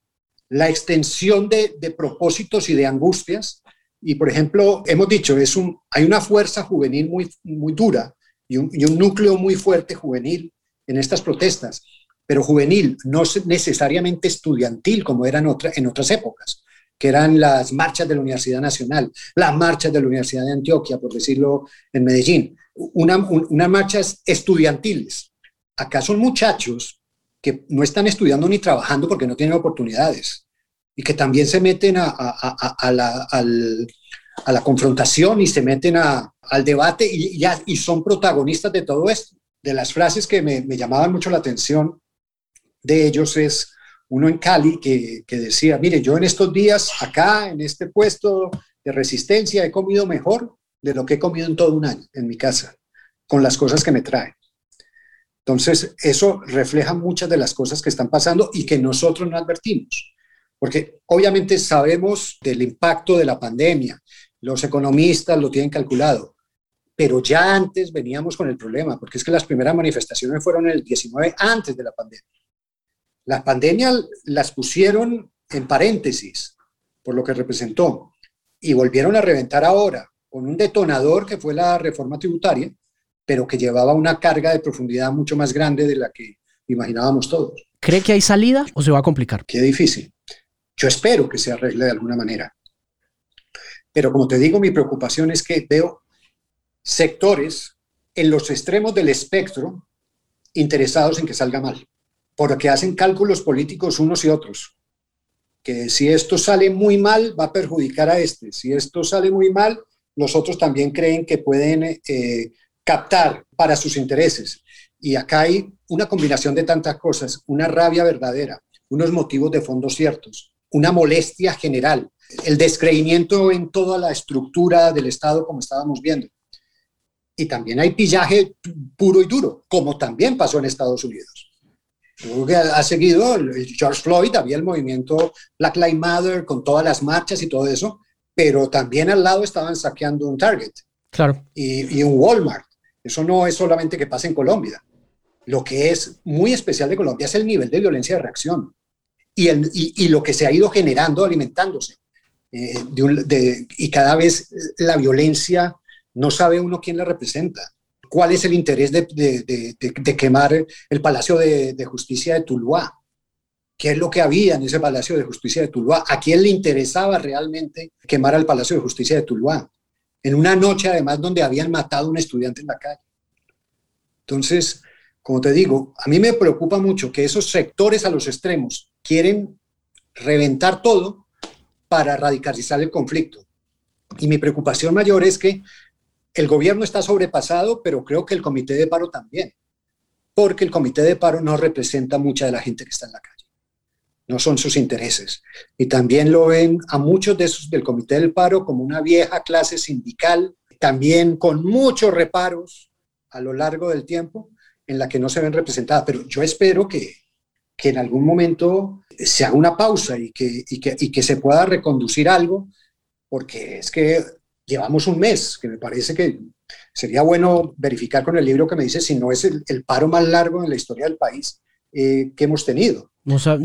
la extensión de, propósitos y de angustias. Y, por ejemplo, hemos dicho, es un, hay una fuerza juvenil muy, muy dura y un, núcleo muy fuerte juvenil en estas protestas, pero juvenil, no necesariamente estudiantil como eran otra, en otras épocas, que eran las marchas de la Universidad Nacional, las marchas de la Universidad de Antioquia, por decirlo en Medellín, una, unas marchas estudiantiles. Acá son muchachos que no están estudiando ni trabajando porque no tienen oportunidades y que también se meten a, la, confrontación y se meten al debate y, son protagonistas de todo esto. De las frases que me, llamaban mucho la atención de ellos es uno en Cali que, que decía, mire, yo en estos días acá, en este puesto de resistencia, he comido mejor de lo que he comido en todo un año en mi casa, con las cosas que me traen. Entonces, eso refleja muchas de las cosas que están pasando y que nosotros no advertimos, porque obviamente sabemos del impacto de la pandemia, los economistas lo tienen calculado, pero ya antes veníamos con el problema, porque es que las primeras manifestaciones fueron el 19 antes de la pandemia. La pandemia las pusieron en paréntesis por lo que representó y volvieron a reventar ahora con un detonador que fue la reforma tributaria, pero que llevaba una carga de profundidad mucho más grande de la que imaginábamos todos. ¿Cree que hay salida o se va a complicar? Qué difícil. Yo espero que se arregle de alguna manera. Pero como te digo, mi preocupación es que veo sectores en los extremos del espectro interesados en que salga mal, porque hacen cálculos políticos unos y otros. Que si esto sale muy mal, va a perjudicar a este. Si esto sale muy mal, los otros también creen que pueden eh, captar para sus intereses. Y acá hay una combinación de tantas cosas, una rabia verdadera, unos motivos de fondo ciertos, una molestia general, el descreimiento en toda la estructura del Estado como estábamos viendo. Y también hay pillaje puro y duro, como también pasó en Estados Unidos. Creo que ha seguido George Floyd, había el movimiento Black Lives Matter con todas las marchas y todo eso, pero también al lado estaban saqueando un Target claro. y, y un Walmart. Eso no es solamente que pasa en Colombia. Lo que es muy especial de Colombia es el nivel de violencia de reacción y, lo que se ha ido generando, alimentándose. Eh, y cada vez la violencia no sabe uno quién la representa. ¿Cuál es el interés de, de quemar el Palacio de, Justicia de Tuluá? ¿Qué es lo que había en ese Palacio de Justicia de Tuluá? ¿A quién le interesaba realmente quemar el Palacio de Justicia de Tuluá? En una noche, además, donde habían matado a un estudiante en la calle. Entonces, como te digo, a mí me preocupa mucho que esos sectores a los extremos quieren reventar todo para radicalizar el conflicto. Y mi preocupación mayor es que el gobierno está sobrepasado, pero creo que el comité de paro también, porque el comité de paro no representa mucha de la gente que está en la calle. No son sus intereses. Y también lo ven a muchos de esos del comité del paro como una vieja clase sindical, también con muchos reparos a lo largo del tiempo, en la que no se ven representadas, pero yo espero que, que en algún momento se haga una pausa y que, y que, y que se pueda reconducir algo, porque es que llevamos un mes, que me parece que sería bueno verificar con el libro que me dice si no es el paro más largo en la historia del país eh, que hemos tenido.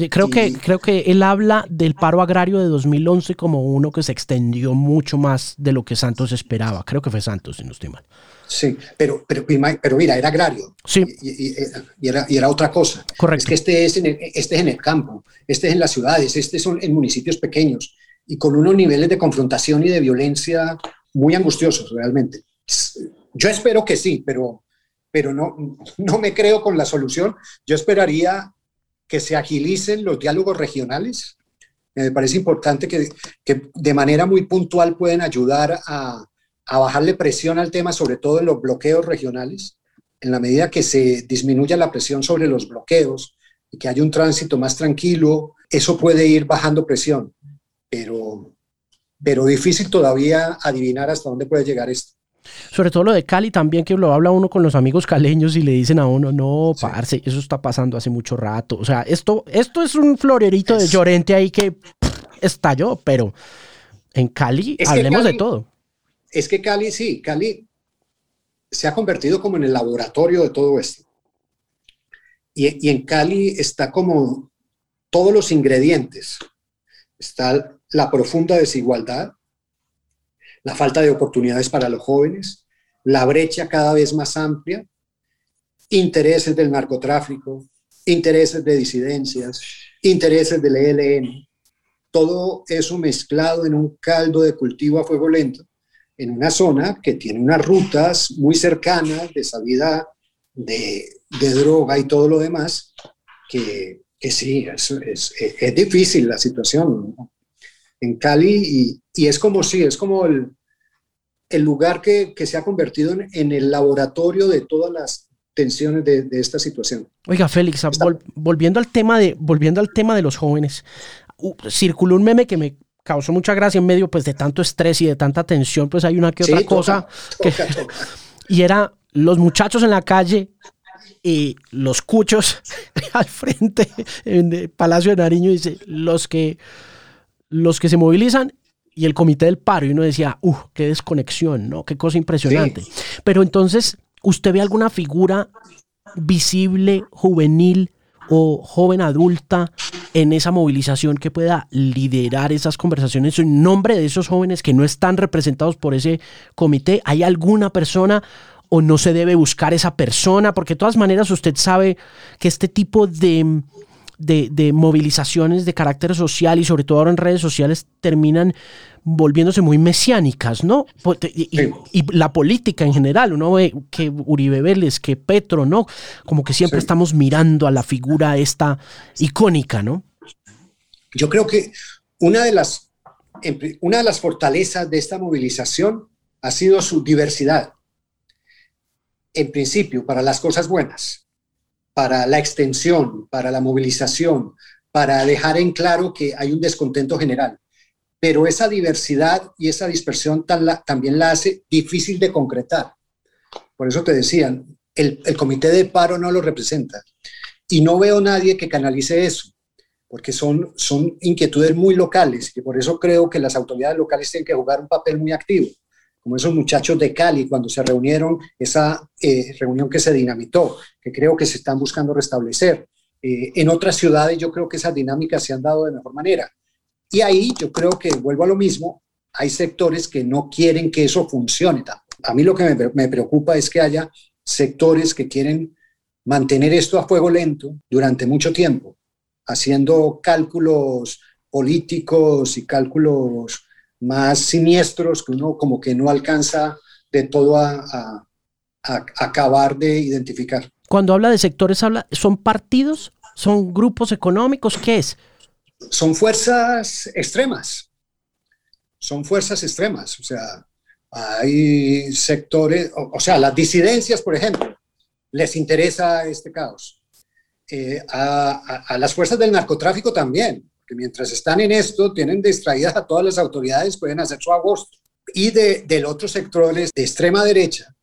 creo, que, creo que él habla del paro agrario de 2011 como uno que se extendió mucho más de lo que Santos esperaba. Creo que fue Santos, si no estoy mal. Sí, pero, pero, pero mira, era agrario. Sí. Y, era, y era, otra cosa. Correcto. Es que este es, en el, este es en el campo, este es en las ciudades, este son en municipios pequeños y con unos niveles de confrontación y de violencia muy angustiosos realmente. Yo espero que sí, pero, pero no, no me creo con la solución. Yo esperaría que se agilicen los diálogos regionales. Me parece importante que, que de manera muy puntual pueden ayudar a, a bajarle presión al tema, sobre todo en los bloqueos regionales. En la medida que se disminuya la presión sobre los bloqueos y que haya un tránsito más tranquilo, eso puede ir bajando presión. Pero, pero difícil todavía adivinar hasta dónde puede llegar esto. Sobre todo lo de Cali también, que lo habla uno con los amigos caleños y le dicen a uno, no, parce, eso está pasando hace mucho rato. O sea, esto, esto es un florerito de Llorente ahí que estalló, pero en Cali hablemos de todo es que Cali, sí, Cali se ha convertido como en el laboratorio de todo esto. Y, en Cali está como todos los ingredientes. Está la profunda desigualdad, la falta de oportunidades para los jóvenes, la brecha cada vez más amplia, intereses del narcotráfico, intereses de disidencias, intereses del ELN, todo eso mezclado en un caldo de cultivo a fuego lento en una zona que tiene unas rutas muy cercanas de salida de, droga y todo lo demás, que, que sí, es, es, es, difícil la situación en Cali y, y, es como sí, es como el, el lugar que, que, se ha convertido en, en, el laboratorio de todas las tensiones de, de esta situación. Oiga, Félix, vol, volviendo, al tema de, volviendo al tema de los jóvenes, uh, circuló un meme que me causó mucha gracia en medio pues de tanto estrés y de tanta tensión, pues hay una que otra cosa que, [LAUGHS] y era los muchachos en la calle y los cuchos [LAUGHS] al frente en el Palacio de Nariño dice los que los que se movilizan y el comité del paro y uno decía, uh, qué desconexión, ¿no? Qué cosa impresionante. Pero entonces, ¿usted ve alguna figura visible, juvenil, o joven adulta en esa movilización que pueda liderar esas conversaciones en nombre de esos jóvenes que no están representados por ese comité? ¿Hay alguna persona o no se debe buscar esa persona? Porque de todas maneras usted sabe que este tipo de, de, movilizaciones de carácter social y sobre todo ahora en redes sociales terminan volviéndose muy mesiánicas, ¿no? Y, la política en general, uno ve que Uribe Vélez, que Petro, ¿no? Como que siempre estamos mirando a la figura esta icónica, ¿no? Yo creo que una de las, una de las fortalezas de esta movilización ha sido su diversidad. en principio, para las cosas buenas, para la extensión, para la movilización, para dejar en claro que hay un descontento general. Pero esa diversidad y esa dispersión también la hace difícil de concretar. Por eso te decían, el, comité de paro no lo representa. Y no veo nadie que canalice eso porque son inquietudes muy locales y por eso creo que las autoridades locales tienen que jugar un papel muy activo, como esos muchachos de Cali cuando se reunieron, esa eh, reunión que se dinamitó, que creo que se están buscando restablecer. Eh, en otras ciudades yo creo que esas dinámicas se han dado de mejor manera. Y ahí yo creo que vuelvo a lo mismo, hay sectores que no quieren que eso funcione. A mí lo que me, me preocupa es que haya sectores que quieren mantener esto a fuego lento durante mucho tiempo haciendo cálculos políticos y cálculos más siniestros que uno como que no alcanza de todo a, acabar de identificar. Cuando habla de sectores, habla, ¿son partidos? ¿Son grupos económicos? ¿Qué es? Son fuerzas extremas. Son fuerzas extremas. O sea, hay sectores, o sea, las disidencias, por ejemplo, les interesa este caos eh, a, las fuerzas del narcotráfico también, que mientras están en esto, tienen distraídas a todas las autoridades, pueden hacer su agosto. Y de, del otro sectores de extrema derecha,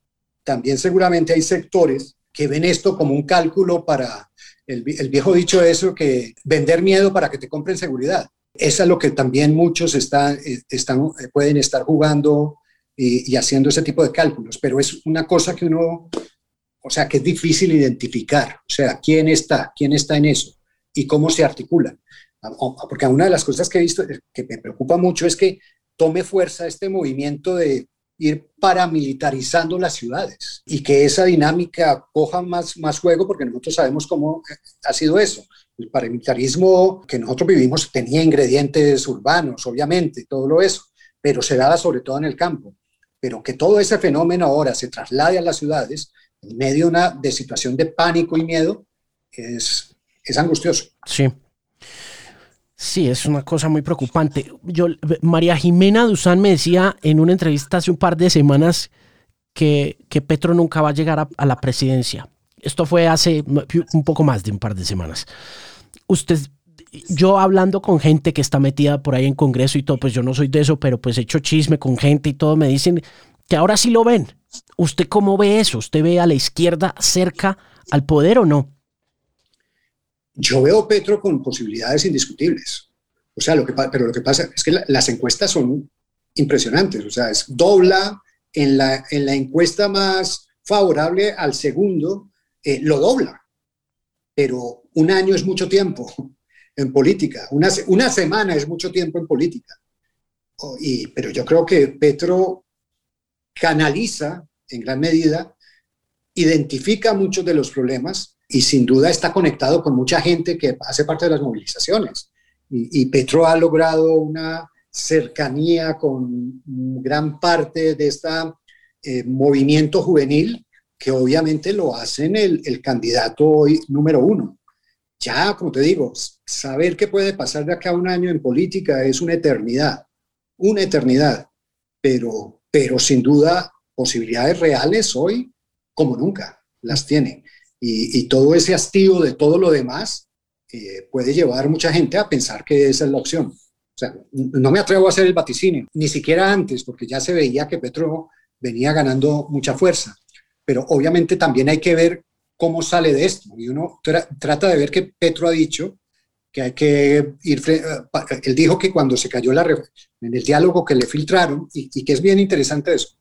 también seguramente hay sectores que ven esto como un cálculo para el, viejo dicho eso, que vender miedo para que te compren seguridad. Eso es lo que también muchos están, eh, están, eh, pueden estar jugando y, y, haciendo ese tipo de cálculos, pero es una cosa que uno o sea, que es difícil identificar, o sea, quién está, quién está en eso y cómo se articula. Porque una de las cosas que he visto que me preocupa mucho es que tome fuerza este movimiento de ir paramilitarizando las ciudades y que esa dinámica coja más, más juego porque nosotros sabemos cómo ha sido eso. El paramilitarismo que nosotros vivimos tenía ingredientes urbanos, obviamente, todo lo eso, pero se daba sobre todo en el campo. Pero que todo ese fenómeno ahora se traslade a las ciudades en medio de una de situación de pánico y miedo, es, es angustioso. Sí. Sí, es una cosa muy preocupante. Yo, María Jimena Duzán me decía en una entrevista hace un par de semanas que, que Petro nunca va a llegar a, a, la presidencia. Esto fue hace un poco más de un par de semanas. Usted, yo hablando con gente que está metida por ahí en Congreso y todo, pues yo no soy de eso, pero pues he hecho chisme con gente y todo, me dicen que ahora sí lo ven, ¿Usted cómo ve eso? ¿Usted ve a la izquierda cerca al poder o no? Yo veo Petro con posibilidades indiscutibles. O sea, pero lo que pasa es que las encuestas son impresionantes. O sea, es dobla en la, en la encuesta más favorable al segundo, eh, lo dobla. Pero un año es mucho tiempo en política. Una, una semana es mucho tiempo en política. pero yo creo que Petro canaliza en gran medida, identifica muchos de los problemas y sin duda está conectado con mucha gente que hace parte de las movilizaciones. Y, Petro ha logrado una cercanía con gran parte de este movimiento juvenil que obviamente lo hacen el, el candidato hoy número uno. Ya, como te digo, saber qué puede pasar de acá a un año en política es una eternidad, una eternidad, pero, pero sin duda posibilidades reales hoy como nunca las tiene. Y, todo ese hastío de todo lo demás eh, puede llevar mucha gente a pensar que esa es la opción. O sea, no me atrevo a hacer el vaticinio, ni siquiera antes, porque ya se veía que Petro venía ganando mucha fuerza. Pero obviamente también hay que ver cómo sale de esto. Y uno trata de ver que Petro ha dicho que hay que ir. Eh, él dijo que cuando se cayó la en el diálogo que le filtraron, y, y que es bien interesante eso,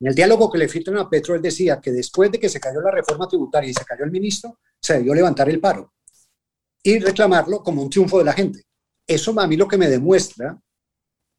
en el diálogo que le filtran a Petro, él decía que después de que se cayó la reforma tributaria y se cayó el ministro, se debió levantar el paro y reclamarlo como un triunfo de la gente. Eso a mí lo que me demuestra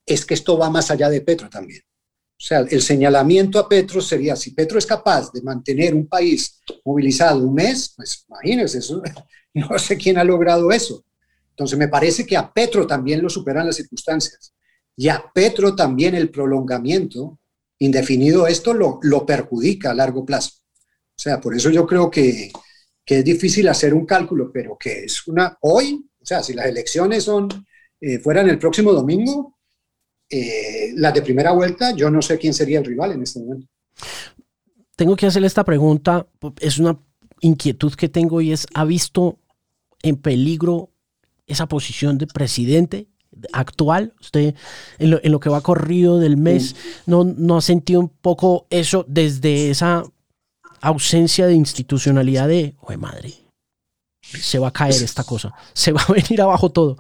es que esto va más allá de Petro también. O sea, el señalamiento a Petro sería, si Petro es capaz de mantener un país movilizado un mes, pues imagínense, eso, [LAUGHS] no sé quién ha logrado eso. Entonces me parece que a Petro también lo superan las circunstancias. Y a Petro también el prolongamiento indefinido esto lo, lo perjudica a largo plazo. O sea, por eso yo creo que, que, es difícil hacer un cálculo, pero que es una, hoy, o sea, si las elecciones son, eh, fueran el próximo domingo, eh, las de primera vuelta, yo no sé quién sería el rival en este momento. tengo que hacerle esta pregunta. Es una inquietud que tengo y es, ¿ha visto en peligro esa posición de presidente actual? Usted, en lo, que va corrido del mes, ¿no, ¿no ha sentido un poco eso desde esa ausencia de institucionalidad de, oye madre, se va a caer esta cosa, se va a venir abajo todo?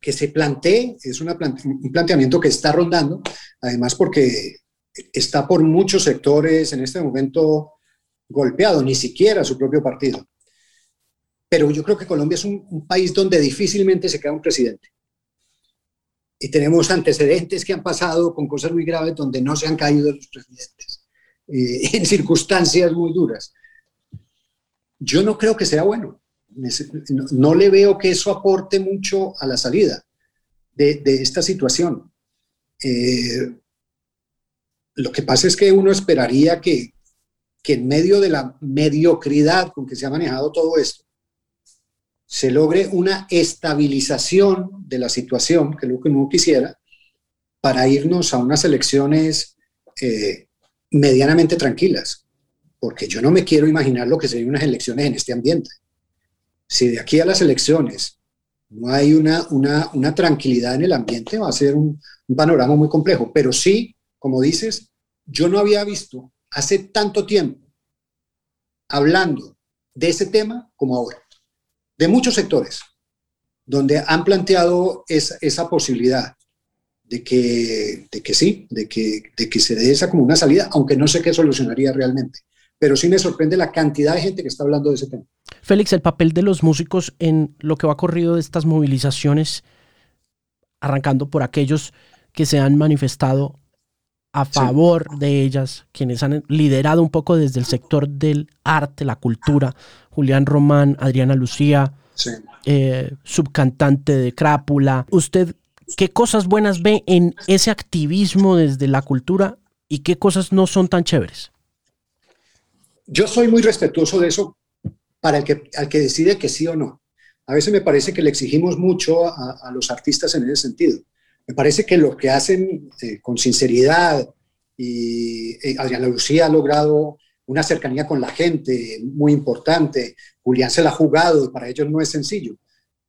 Que se plantee, es una un planteamiento que está rondando, además porque está por muchos sectores en este momento golpeado, ni siquiera su propio partido. Pero yo creo que Colombia es un, país donde difícilmente se queda un presidente. Y tenemos antecedentes que han pasado con cosas muy graves donde no se han caído los presidentes, eh, [LAUGHS] en circunstancias muy duras. Yo no creo que sea bueno. No, le veo que eso aporte mucho a la salida de, esta situación. Eh, lo que pasa es que uno esperaría que, que en medio de la mediocridad con que se ha manejado todo esto, se logre una estabilización de la situación, que es lo que uno quisiera, para irnos a unas elecciones eh, medianamente tranquilas, porque yo no me quiero imaginar lo que serían unas elecciones en este ambiente. Si de aquí a las elecciones no hay una, una, tranquilidad en el ambiente, va a ser un, un panorama muy complejo, pero sí, como dices, yo no había visto hace tanto tiempo hablando de ese tema como ahora de muchos sectores, donde han planteado esa, posibilidad de que, de que sí, de que, de que se dé esa como una salida, aunque no sé qué solucionaría realmente. Pero sí me sorprende la cantidad de gente que está hablando de ese tema. Félix, el papel de los músicos en lo que va corrido de estas movilizaciones, arrancando por aquellos que se han manifestado a favor de ellas, quienes han liderado un poco desde el sector del arte, la cultura, Julián Román, Adriana Lucía, eh, subcantante de Crápula. ¿Usted qué cosas buenas ve en ese activismo desde la cultura y qué cosas no son tan chéveres? Yo soy muy respetuoso de eso para el que, al que decide que sí o no. A veces me parece que le exigimos mucho a los artistas en ese sentido. Me parece que lo que hacen eh, con sinceridad y eh, Adriana Lucía ha logrado una cercanía con la gente muy importante, Julián se la ha jugado y para ellos no es sencillo,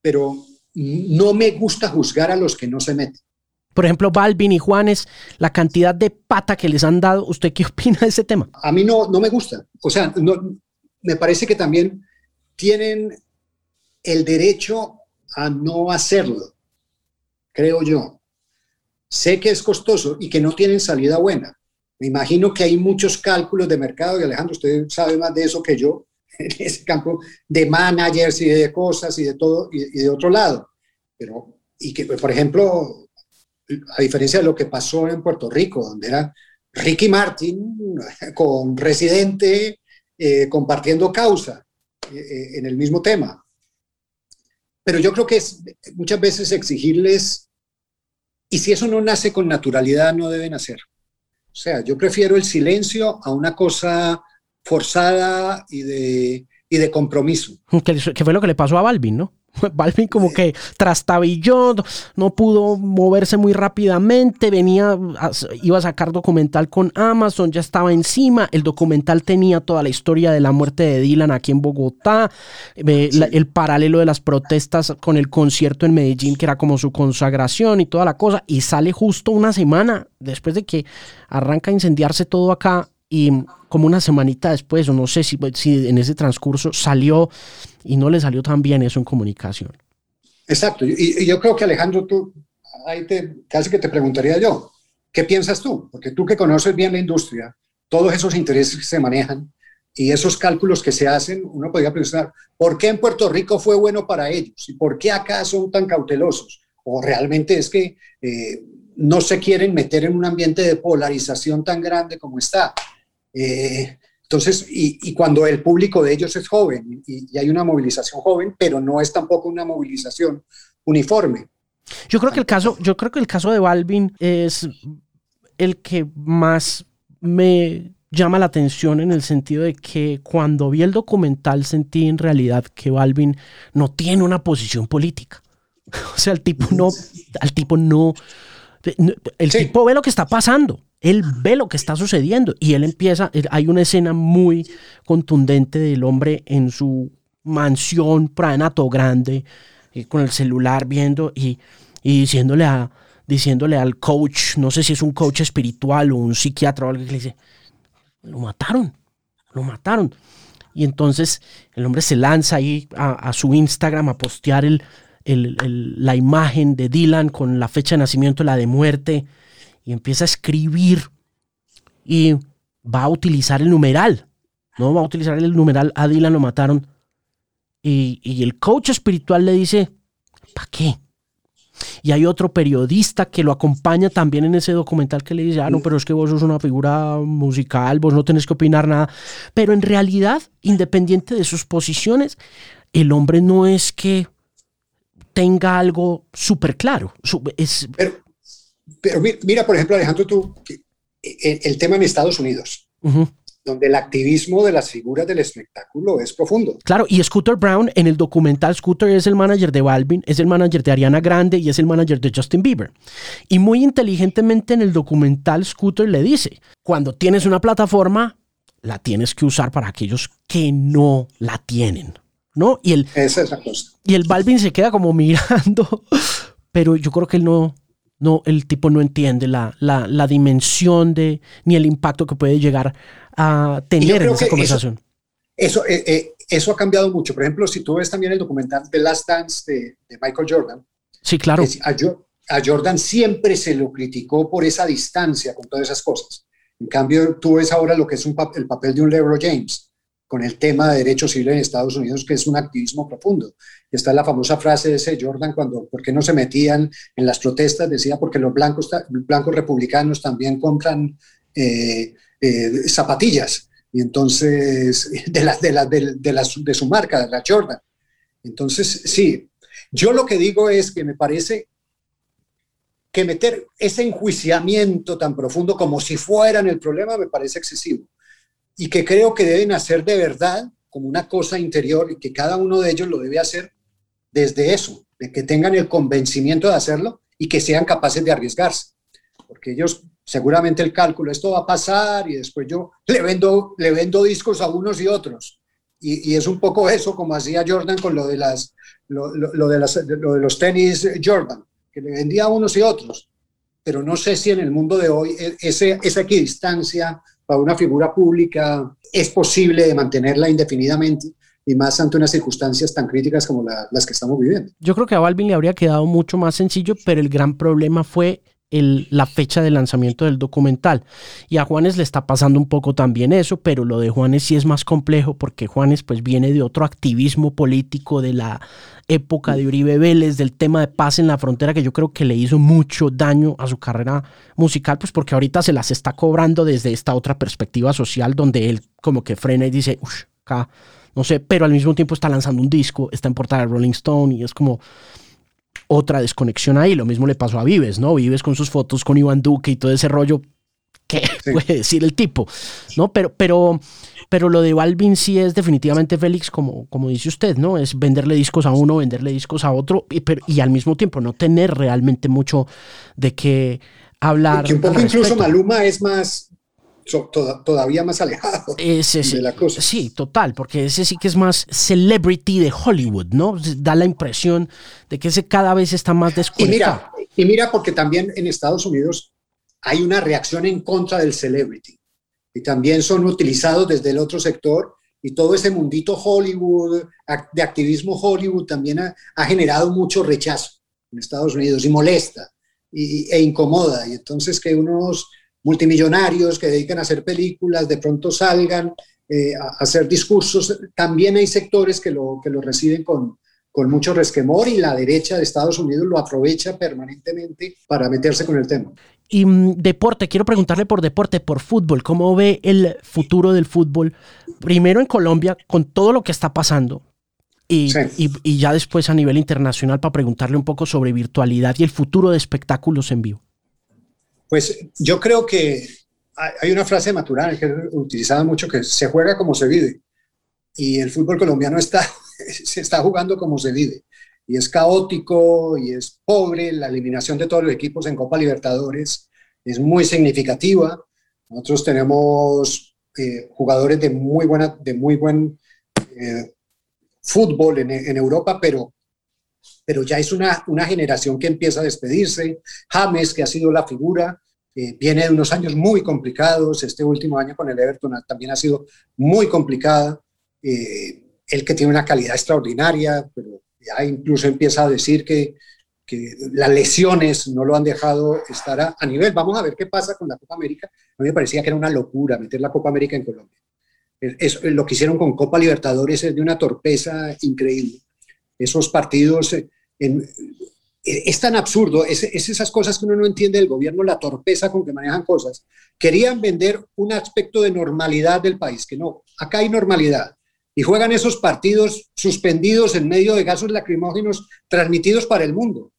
pero no me gusta juzgar a los que no se meten. Por ejemplo, Balvin y Juanes, la cantidad de pata que les han dado, ¿usted qué [LAUGHS] opina de ese tema? A mí no, no me gusta. O sea, no, me parece que también tienen el derecho a no hacerlo, creo yo. Sé que es costoso y que no tienen salida buena. Me imagino que hay muchos cálculos de mercado y Alejandro, usted sabe más de eso que yo, [LAUGHS] en ese campo de managers y de cosas y de todo, y, de otro lado. Pero, y que, por ejemplo, a diferencia de lo que pasó en Puerto Rico, donde era Ricky Martin [LAUGHS] con Residente eh, compartiendo causa eh, eh, en el mismo tema. Pero yo creo que es muchas veces exigirles y si eso no nace con naturalidad, no deben hacer. O sea, yo prefiero el silencio a una cosa forzada y de, y de compromiso. Que, fue lo que le pasó a Balvin, ¿no? [LAUGHS] Balvin como que trastabilló, no pudo moverse muy rápidamente, venía, iba a sacar documental con Amazon, ya estaba encima, el documental tenía toda la historia de la muerte de Dylan aquí en Bogotá, el paralelo de las protestas con el concierto en Medellín, que era como su consagración y toda la cosa, y sale justo una semana después de que arranca a incendiarse todo acá y como una semanita después, o no sé si, si en ese transcurso salió y no le salió tan bien eso en comunicación. Exacto, y, yo creo que Alejandro, tú, ahí te, casi que te preguntaría yo, ¿qué piensas tú? Porque tú que conoces bien la industria, todos esos intereses que se manejan y esos cálculos que se hacen, uno podría pensar, ¿por qué en Puerto Rico fue bueno para ellos? ¿Y por qué acá son tan cautelosos? ¿O realmente es que eh, no se quieren meter en un ambiente de polarización tan grande como está? Eh, entonces, y, cuando el público de ellos es joven y, hay una movilización joven, pero no es tampoco una movilización uniforme. Yo creo que el caso, yo creo que el caso de Balvin es el que más me llama la atención en el sentido de que cuando vi el documental sentí en realidad que Balvin no tiene una posición política. [LAUGHS] O sea, el tipo no, al tipo no, el tipo ve lo que está pasando Él ve lo que está sucediendo y él empieza, hay una escena muy contundente del hombre en su mansión Pranato Grande, eh, con el celular viendo y, y diciéndole, diciéndole al coach, no sé si es un coach espiritual o un psiquiatra o algo que le dice, lo mataron, lo mataron. Y entonces el hombre se lanza ahí a, su Instagram a postear el, la imagen de Dylan con la fecha de nacimiento, la de muerte, y empieza a escribir y va a utilizar el numeral. No va a utilizar el numeral, a Dylan lo mataron. Y, y el coach espiritual le dice, ¿para qué? Y hay otro periodista que lo acompaña también en ese documental que le dice, ah, no, pero es que vos sos una figura musical, vos no tenés que opinar nada. Pero en realidad, independiente de sus posiciones, el hombre no es que tenga algo súper claro. Es... Pero, mira, por ejemplo, Alejandro, tú, el, tema en Estados Unidos donde el activismo de las figuras del espectáculo es profundo. Claro, y Scooter Brown en el documental, Scooter es el manager de Balvin, es el manager de Ariana Grande y es el manager de Justin Bieber. Y muy inteligentemente en el documental, Scooter le dice, cuando tienes una plataforma, la tienes que usar para aquellos que no la tienen. ¿No? Y el, Esa es la cosa. Y el Balvin se queda como mirando, [LAUGHS] pero yo creo que él no, no, el tipo no entiende la, la, la dimensión de, ni el impacto que puede llegar a tener en esa conversación. Eso, eh, eh, eso, ha cambiado mucho. Por ejemplo, si tú ves también el documental The Last Dance de, Michael Jordan. Sí, claro. a, Jordan siempre se lo criticó por esa distancia con todas esas cosas. En cambio, tú ves ahora lo que es un, el papel de un LeBron James con el tema de derechos civiles en Estados Unidos, que es un activismo profundo. Está la famosa frase de ese Jordan cuando, ¿por qué no se metían en las protestas? Decía, porque los blancos, blancos republicanos también compran eh, eh, zapatillas, y entonces, [LAUGHS] de, de, las de, de su marca, de la Jordan. Entonces, sí, yo lo que digo es que me parece que meter ese enjuiciamiento tan profundo como si fueran el problema me parece excesivo y que creo que deben hacer de verdad como una cosa interior y que cada uno de ellos lo debe hacer desde eso, de que tengan el convencimiento de hacerlo y que sean capaces de arriesgarse, porque ellos seguramente el cálculo, esto va a pasar y después yo le vendo, le vendo discos a unos y otros. Y, es un poco eso como hacía Jordan con lo de, las, lo, de, los tenis Jordan, que le vendía a unos y otros. Pero no sé si en el mundo de hoy e, ese, esa equidistancia para una figura pública es posible mantenerla indefinidamente y más ante unas circunstancias tan críticas como las que estamos viviendo. Yo creo que a Balvin le habría quedado mucho más sencillo, pero el gran problema fue la fecha de lanzamiento del documental. Y a Juanes le está pasando un poco también eso, pero lo de Juanes sí es más complejo porque Juanes pues viene de otro activismo político de la época de Uribe Vélez, del tema de paz en la frontera, que yo creo que le hizo mucho daño a su carrera musical, pues porque ahorita se las está cobrando desde esta otra perspectiva social donde él como que frena y dice, uff, acá, no sé, pero al mismo tiempo está lanzando un disco, está en portada de Rolling Stone y es como otra desconexión ahí. Lo mismo le pasó a Vives, ¿no? Vives con sus fotos con Iván Duque y todo ese rollo. ¿Qué [LAUGHS] puede decir el tipo? ¿No? Pero, pero, pero lo de Balvin sí es definitivamente Félix, como, como dice usted, ¿no? Es venderle discos a uno, venderle discos a otro, y, pero, y al mismo tiempo no tener realmente mucho de qué hablar. Que un poco incluso Maluma es más, todavía más alejado de la cosa. Sí, total, porque ese sí que es más celebrity de Hollywood, ¿no? Da la impresión de que ese cada vez está más desconectado. Y mira, y mira porque también en Estados Unidos hay una reacción en contra del celebrity y también son utilizados desde el otro sector y todo ese mundito Hollywood, de activismo Hollywood también ha, generado mucho rechazo en Estados Unidos y molesta y, e incomoda. Y entonces que unos multimillonarios que dedican a hacer películas, de pronto salgan eh, a hacer discursos. También hay sectores que lo, que lo reciben con, con mucho resquemor y la derecha de Estados Unidos lo aprovecha permanentemente para meterse con el tema. Y mm, deporte, quiero preguntarle por deporte, por fútbol, ¿cómo ve el futuro del fútbol? Primero en Colombia, con todo lo que está pasando, y, y, y, ya después a nivel internacional para preguntarle un poco sobre virtualidad y el futuro de espectáculos en vivo. Pues yo creo que hay una frase de Maturana que es utilizada mucho que se juega como se vive y el fútbol colombiano está, [LAUGHS] se está jugando como se vive y es caótico y es pobre la eliminación de todos los equipos en Copa Libertadores es muy significativa. Nosotros tenemos eh, jugadores de muy, buena, de muy buen eh, fútbol en, Europa, pero, pero ya es una, una generación que empieza a despedirse. James, que ha sido la figura, eh, viene de unos años muy complicados. Este último año con el Everton también ha sido muy complicada. el que tiene una calidad extraordinaria, pero ya incluso empieza a decir que, que las lesiones no lo han dejado estar a, nivel. Vamos a ver qué pasa con la Copa América. A mí me parecía que era una locura meter la Copa América en Colombia. Es, lo que hicieron con Copa Libertadores es de una torpeza increíble. Esos partidos eh, eh, es tan absurdo, es, es, esas cosas que uno no entiende del gobierno, la torpeza con que manejan cosas. Querían vender un aspecto de normalidad del país, que no, acá hay normalidad y juegan esos partidos suspendidos en medio de gases lacrimógenos transmitidos para el mundo.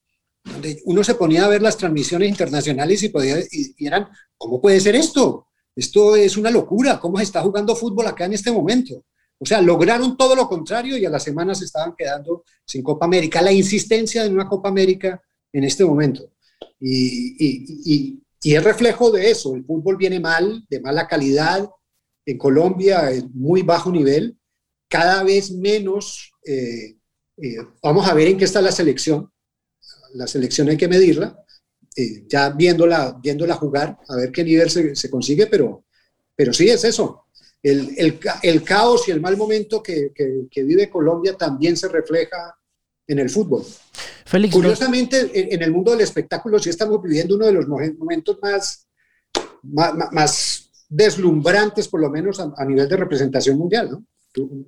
Donde uno se ponía a ver las transmisiones internacionales y, podía, y, eran, ¿cómo puede ser esto? Esto es una locura, ¿cómo se está jugando fútbol acá en este momento? O sea, lograron todo lo contrario y a las semanas se estaban quedando sin Copa América. La insistencia de una Copa América en este momento. Y, y, y, es reflejo de eso. El fútbol viene mal, de mala calidad. En Colombia, es muy bajo nivel cada vez menos, eh, eh, vamos a ver en qué está la selección, la selección hay que medirla, eh, ya viéndola, viéndola jugar, a ver qué nivel se, consigue, pero, pero sí es eso. El, el, el caos y el mal momento que, que, vive Colombia también se refleja en el fútbol. Curiosamente, en, el mundo del espectáculo sí estamos viviendo uno de los momentos más, más, más deslumbrantes, por lo menos a, a nivel de representación mundial, ¿no?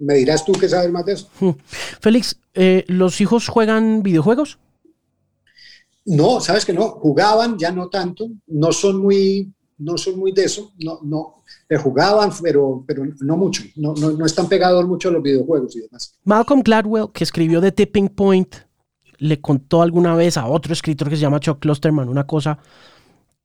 me dirás tú que sabes más de eso. Hmm. Félix, eh, ¿los hijos juegan videojuegos? No, sabes que no, jugaban, ya no tanto, no son muy, no son muy de eso, no, no, eh, jugaban, pero, pero no mucho, no, no, no están pegados mucho los videojuegos y demás. Malcolm Gladwell, que escribió The Tipping Point, le contó alguna vez a otro escritor que se llama Chuck Klosterman una cosa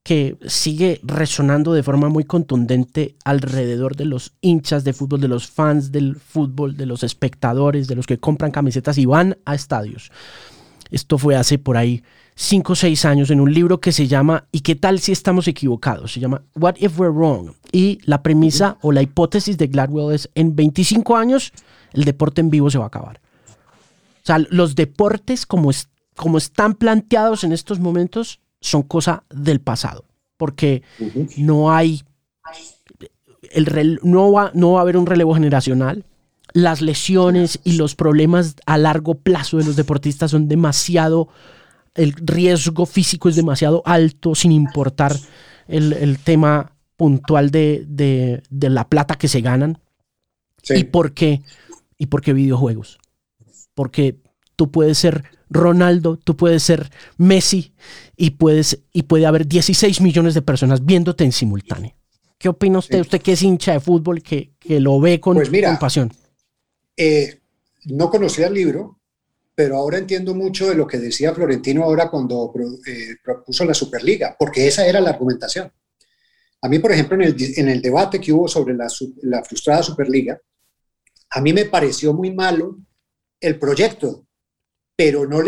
que sigue resonando de forma muy contundente alrededor de los hinchas de fútbol, de los fans del fútbol, de los espectadores, de los que compran camisetas y van a estadios. Esto fue hace por ahí 5 o 6 años en un libro que se llama ¿Y qué tal si estamos equivocados? Se llama What if we're wrong? Y la premisa o la hipótesis de Gladwell es en 25 años el deporte en vivo se va a acabar. O sea, los deportes como, como están planteados en estos momentos son cosa del pasado, porque no hay, el, no, va, no va a haber un relevo generacional. Las lesiones y los problemas a largo plazo de los deportistas son demasiado, el riesgo físico es demasiado alto, sin importar el, tema puntual de, de, la plata que se ganan. ¿Y por qué? ¿Y por qué videojuegos? Porque tú puedes ser Ronaldo, tú puedes ser Messi y, puedes, y puede haber 16 millones de personas viéndote en simultáneo. ¿Qué opina usted, usted que es hincha de fútbol, que, que lo ve con, pues pasión? Eh, no conocía el libro, pero ahora entiendo mucho de lo que decía Florentino ahora cuando eh, propuso la Superliga, porque esa era la argumentación. A mí, por ejemplo, en el, debate que hubo sobre la, frustrada Superliga, a mí me pareció muy malo el proyecto pero no,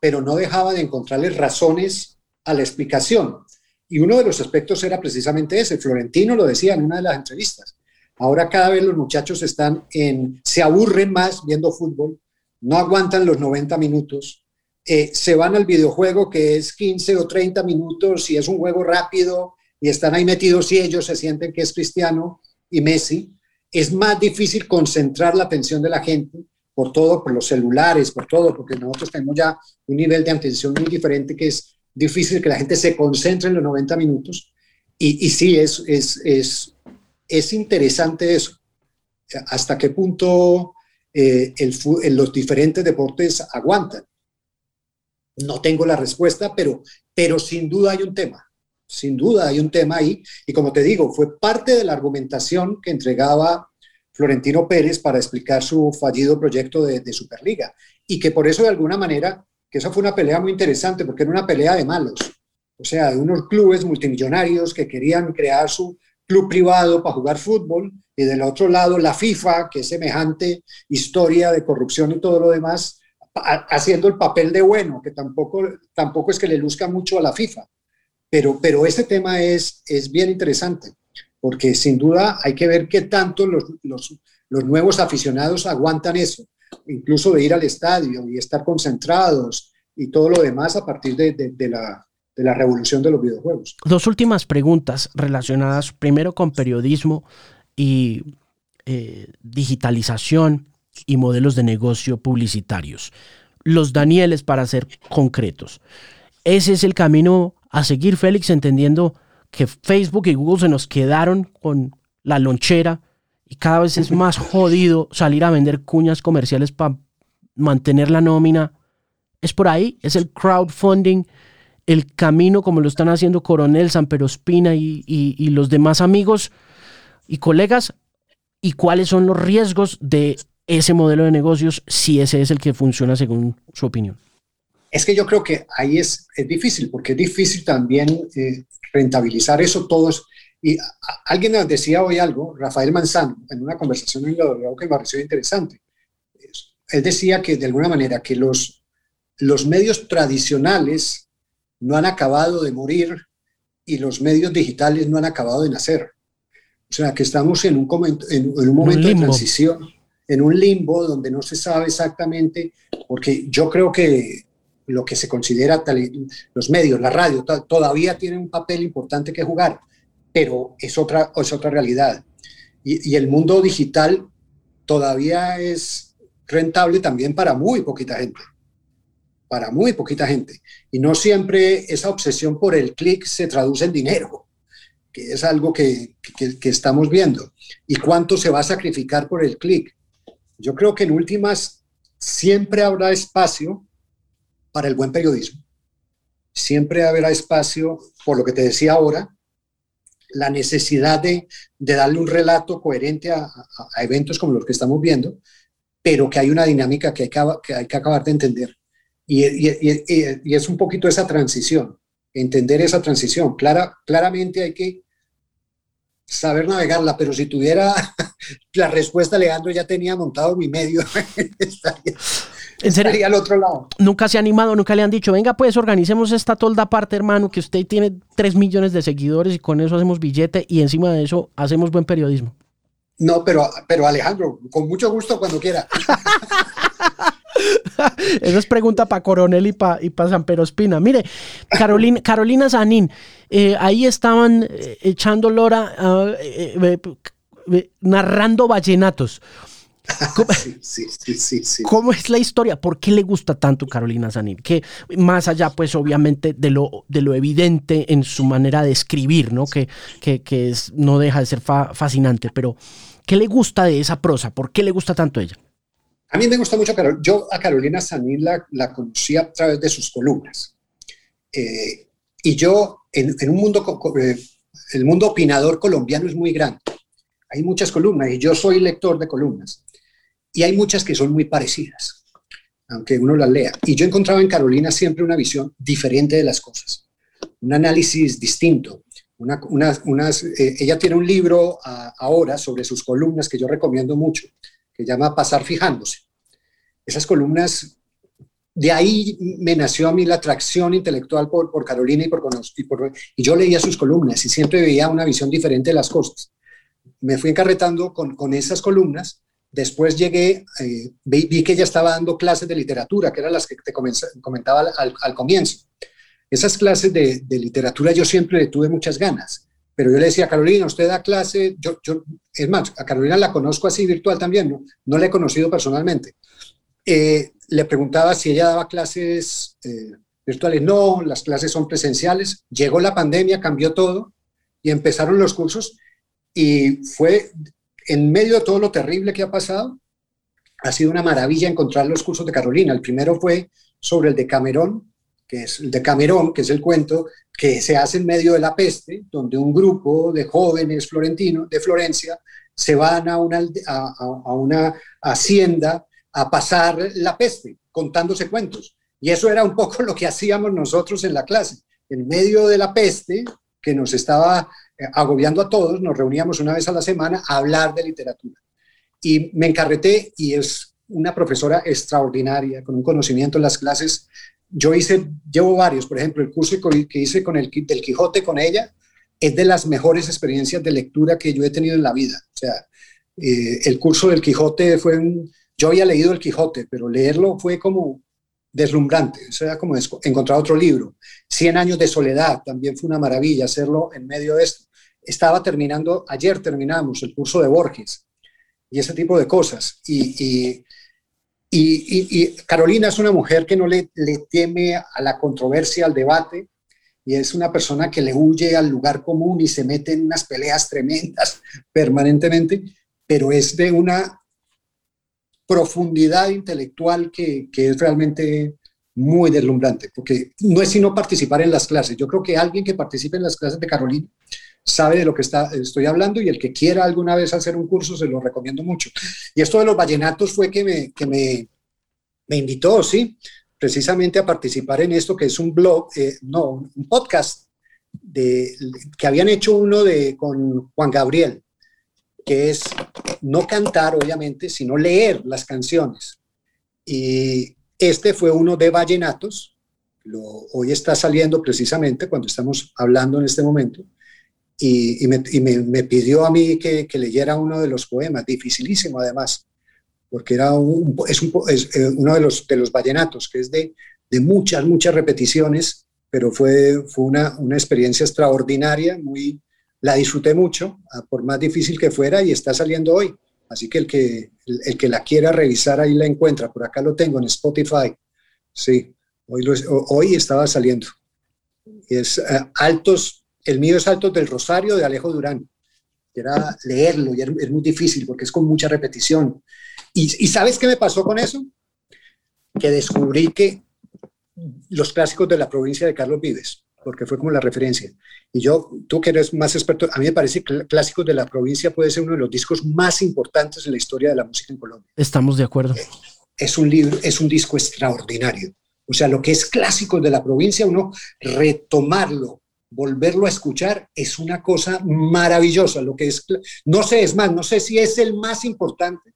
pero no dejaba de encontrarle razones a la explicación. Y uno de los aspectos era precisamente ese. Florentino lo decía en una de las entrevistas. Ahora cada vez los muchachos están en, se aburren más viendo fútbol, no aguantan los 90 minutos, eh, se van al videojuego que es 15 o 30 minutos y es un juego rápido y están ahí metidos y ellos se sienten que es Cristiano y Messi. Es más difícil concentrar la atención de la gente por todo, por los celulares, por todo, porque nosotros tenemos ya un nivel de atención muy diferente que es difícil que la gente se concentre en los 90 minutos. Y, y sí, es, es, es, es interesante eso. ¿Hasta qué punto eh, el, los diferentes deportes aguantan? No tengo la respuesta, pero, pero sin duda hay un tema. Sin duda hay un tema ahí. Y como te digo, fue parte de la argumentación que entregaba Florentino Pérez para explicar su fallido proyecto de, Superliga. Y que por eso, de alguna manera, que eso fue una pelea muy interesante, porque era una pelea de malos. O sea, de unos clubes multimillonarios que querían crear su club privado para jugar fútbol, y del otro lado la FIFA, que es semejante historia de corrupción y todo lo demás, haciendo el papel de bueno, que tampoco, tampoco es que le luzca mucho a la FIFA. Pero, pero este tema es, es bien interesante, porque sin duda hay que ver qué tanto los, los, los nuevos aficionados aguantan eso, incluso de ir al estadio y estar concentrados y todo lo demás a partir de, de, la, de la revolución de los videojuegos. Dos últimas preguntas relacionadas primero con periodismo y eh, digitalización y modelos de negocio publicitarios. Los Danieles, para ser concretos. Ese es el camino a seguir, Félix, entendiendo que Facebook y Google se nos quedaron con la lonchera y cada vez es más [LAUGHS] jodido salir a vender cuñas comerciales para mantener la nómina. Es por ahí, es el crowdfunding, el camino como lo están haciendo Coronel, San Espina y, y los demás amigos y colegas, y cuáles son los riesgos de ese modelo de negocios si ese es el que funciona según su opinión. Es que yo creo que ahí es, es difícil, porque es difícil también eh, rentabilizar eso todos. Y alguien nos decía hoy algo, Rafael Manzano, en una conversación en la que me pareció interesante. Él decía que de alguna manera que los, los medios tradicionales no han acabado de morir y los medios digitales no han acabado de nacer. O sea, que estamos en un, en, un momento de transición, en un limbo donde no se sabe exactamente, porque yo creo que lo que se considera los medios, la radio, todavía tienen un papel importante que jugar, pero es otra, es otra realidad. Y, y el mundo digital todavía es rentable también para muy poquita gente para muy poquita gente. Y no siempre esa obsesión por el clic se traduce en dinero, que es algo que, que, estamos viendo. ¿Y cuánto se va a sacrificar por el clic? Yo creo que en últimas siempre habrá espacio para el buen periodismo. Siempre habrá espacio, por lo que te decía ahora, la necesidad de, de darle un relato coherente a, a, eventos como los que estamos viendo, pero que hay una dinámica que hay que, que, hay que acabar de entender. Y, y, y, es un poquito esa transición, entender esa transición. Clara, claramente hay que saber navegarla, pero si tuviera [LAUGHS] la respuesta, Leandro ya tenía montado mi medio. [LAUGHS] ¿En serio? al otro lado. Nunca se ha animado, nunca le han dicho, venga, pues organicemos esta tolda aparte, hermano, que usted tiene 3 millones de seguidores y con eso hacemos billete y encima de eso hacemos buen periodismo. No, pero, pero Alejandro, con mucho gusto cuando quiera. [LAUGHS] [LAUGHS] Esa es pregunta para Coronel y para y pa San Pedro Espina. Mire, Carolina, Carolina eh, ahí estaban eh, echando lora, uh, eh, narrando vallenatos. [LAUGHS] ¿Cómo, sí, sí, sí, sí, ¿Cómo es la historia? ¿Por qué le gusta tanto Carolina Zanin? Que más allá, pues obviamente, de lo, de lo evidente en su manera de escribir, ¿no? Que, que, que es, no deja de ser fa fascinante, pero ¿qué le gusta de esa prosa? ¿Por qué le gusta tanto ella? A mí me gusta mucho, Carol. Yo a Carolina Zanin la, la conocí a través de sus columnas. Eh, y yo, en, un mundo, eh, el mundo opinador colombiano es muy grande. Hay muchas columnas y yo soy lector de columnas y hay muchas que son muy parecidas, aunque uno las lea. Y yo encontraba en Carolina siempre una visión diferente de las cosas, un análisis distinto. Una, una, unas, eh, ella tiene un libro a, ahora sobre sus columnas que yo recomiendo mucho, que llama Pasar fijándose. Esas columnas, de ahí me nació a mí la atracción intelectual por, Carolina y por, y y yo leía sus columnas y siempre veía una visión diferente de las cosas. Me fui encarretando con, con esas columnas Después llegué, eh, vi, que ella estaba dando clases de literatura, que eran las que te comentaba al, comienzo. Esas clases de, de, literatura yo siempre tuve muchas ganas, pero yo le decía Carolina, usted da clase, yo, yo, es más, a Carolina la conozco así virtual también, no, no la he conocido personalmente. Eh, le preguntaba si ella daba clases eh, virtuales, no, las clases son presenciales. Llegó la pandemia, cambió todo y empezaron los cursos y fue en medio de todo lo terrible que ha pasado, ha sido una maravilla encontrar los cursos de Carolina. El primero fue sobre el de Camerón, que es el de Camerón, que es el cuento que se hace en medio de la peste, donde un grupo de jóvenes florentinos de Florencia se van a una, hacienda a pasar la peste, contándose cuentos. Y eso era un poco [LAUGHS] lo que hacíamos nosotros en la clase. En medio de la peste, que nos estaba agobiando a todos, nos reuníamos una vez a la semana a hablar de literatura. Y me encarreté y es una profesora extraordinaria, con un conocimiento en las clases yo hice, llevo varios, por ejemplo, el curso que hice con el del Quijote con ella es de las mejores experiencias de lectura que yo he tenido en la vida. O sea, eh, el curso del Quijote fue un, yo había leído el Quijote, pero leerlo fue como deslumbrante, o sea, como encontrar otro libro. Cien años de soledad, también fue una maravilla hacerlo en medio de esto. Estaba terminando, ayer terminamos el curso de Borges y ese tipo de cosas. Y, y, Carolina es una mujer que no le, le teme a la controversia, al debate, y es una persona que le huye al lugar común y se mete en unas peleas tremendas [LAUGHS] permanentemente, pero es de una profundidad intelectual que, que, es realmente muy deslumbrante, porque no es sino participar en las clases. Yo creo que alguien que participe en las clases de Carolina sabe de lo que está, estoy hablando y el que quiera alguna vez hacer un curso se lo recomiendo mucho. Y esto de los vallenatos fue que me, que me, me invitó, sí, precisamente a participar en esto, que es un blog, eh, no, un podcast de, que habían hecho uno de, con Juan Gabriel, que es no cantar, obviamente, sino leer las canciones. Y este fue uno de vallenatos, hoy está saliendo precisamente cuando estamos hablando en este momento, y, me, pidió a mí que, leyera uno de los poemas, dificilísimo además, porque era es, eh, uno de los, de los vallenatos, que es de, de muchas, muchas repeticiones, pero fue, fue una, una experiencia extraordinaria, muy, la disfruté mucho, por más difícil que fuera, y está saliendo hoy. Así que el que, el, que la quiera revisar ahí la encuentra. Por acá lo tengo en Spotify. Sí, hoy, hoy estaba saliendo. Es eh, Altos el mío es Altos del Rosario de Alejo Durán. Era leerlo y es muy difícil porque es con mucha repetición. Y, ¿sabes qué me pasó con eso? Que descubrí que los clásicos de la provincia de Carlos Vives, porque fue como la referencia. Y yo, tú que eres más experto, a mí me parece que Clásicos de la Provincia puede ser uno de los discos más importantes en la historia de la música en Colombia. Estamos de acuerdo. Es un libro, es un disco extraordinario. O sea, lo que es Clásicos de la Provincia, uno retomarlo volverlo a escuchar es una cosa maravillosa. Lo que es, no sé, es más, no sé si es el más importante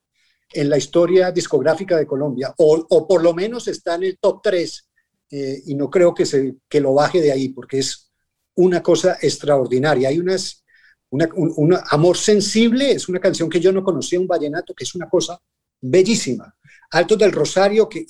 en la historia discográfica de Colombia, o, por lo menos está en el top 3, eh, y no creo que, se, que lo baje de ahí, porque es una cosa extraordinaria. Hay unas, una, un, Amor Sensible, es una canción que yo no conocía, un vallenato, que es una cosa bellísima. Altos del Rosario, que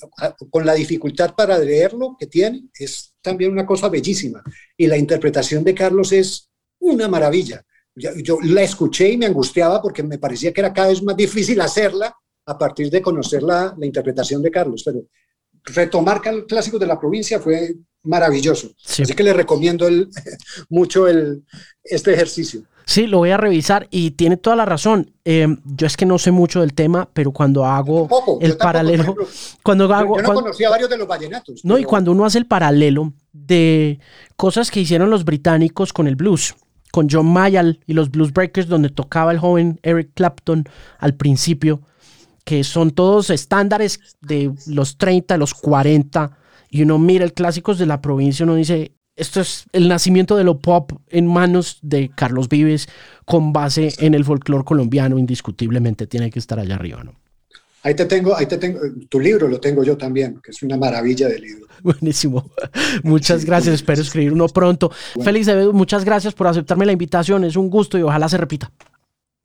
con la dificultad para leerlo que tiene, es también una cosa bellísima. Y la interpretación de Carlos es una maravilla. Yo, la escuché y me angustiaba porque me parecía que era cada vez más difícil hacerla a partir de conocer la, la interpretación de Carlos. Pero retomar clásicos de la provincia fue maravilloso. Así que le recomiendo el, [LAUGHS] mucho el, este ejercicio. Sí, lo voy a revisar y tiene toda la razón. Eh, yo es que no sé mucho del tema, pero cuando hago el paralelo, cuando hago, yo no conocía varios de los vallenatos. No, y cuando uno hace el paralelo de cosas que hicieron los británicos con el blues, con John Mayall y los Blues Breakers, donde tocaba el joven Eric Clapton al principio, que son todos estándares de los 30, los 40, y uno mira el clásicos de la provincia, uno dice, esto es el nacimiento de lo pop en manos de Carlos Vives con base en el folclore colombiano, indiscutiblemente tiene que estar allá arriba, ¿no? Ahí te tengo, ahí te tengo, tu libro lo tengo yo también, que es una maravilla de libro. [LAUGHS] Buenísimo. Muchas gracias, espero escribir uno pronto. Félix Félix muchas gracias por aceptarme la invitación, es un gusto y ojalá se repita.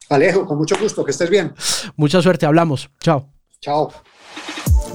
Alejo, con mucho gusto, que estés bien. Mucha suerte, hablamos. Chao. Chao.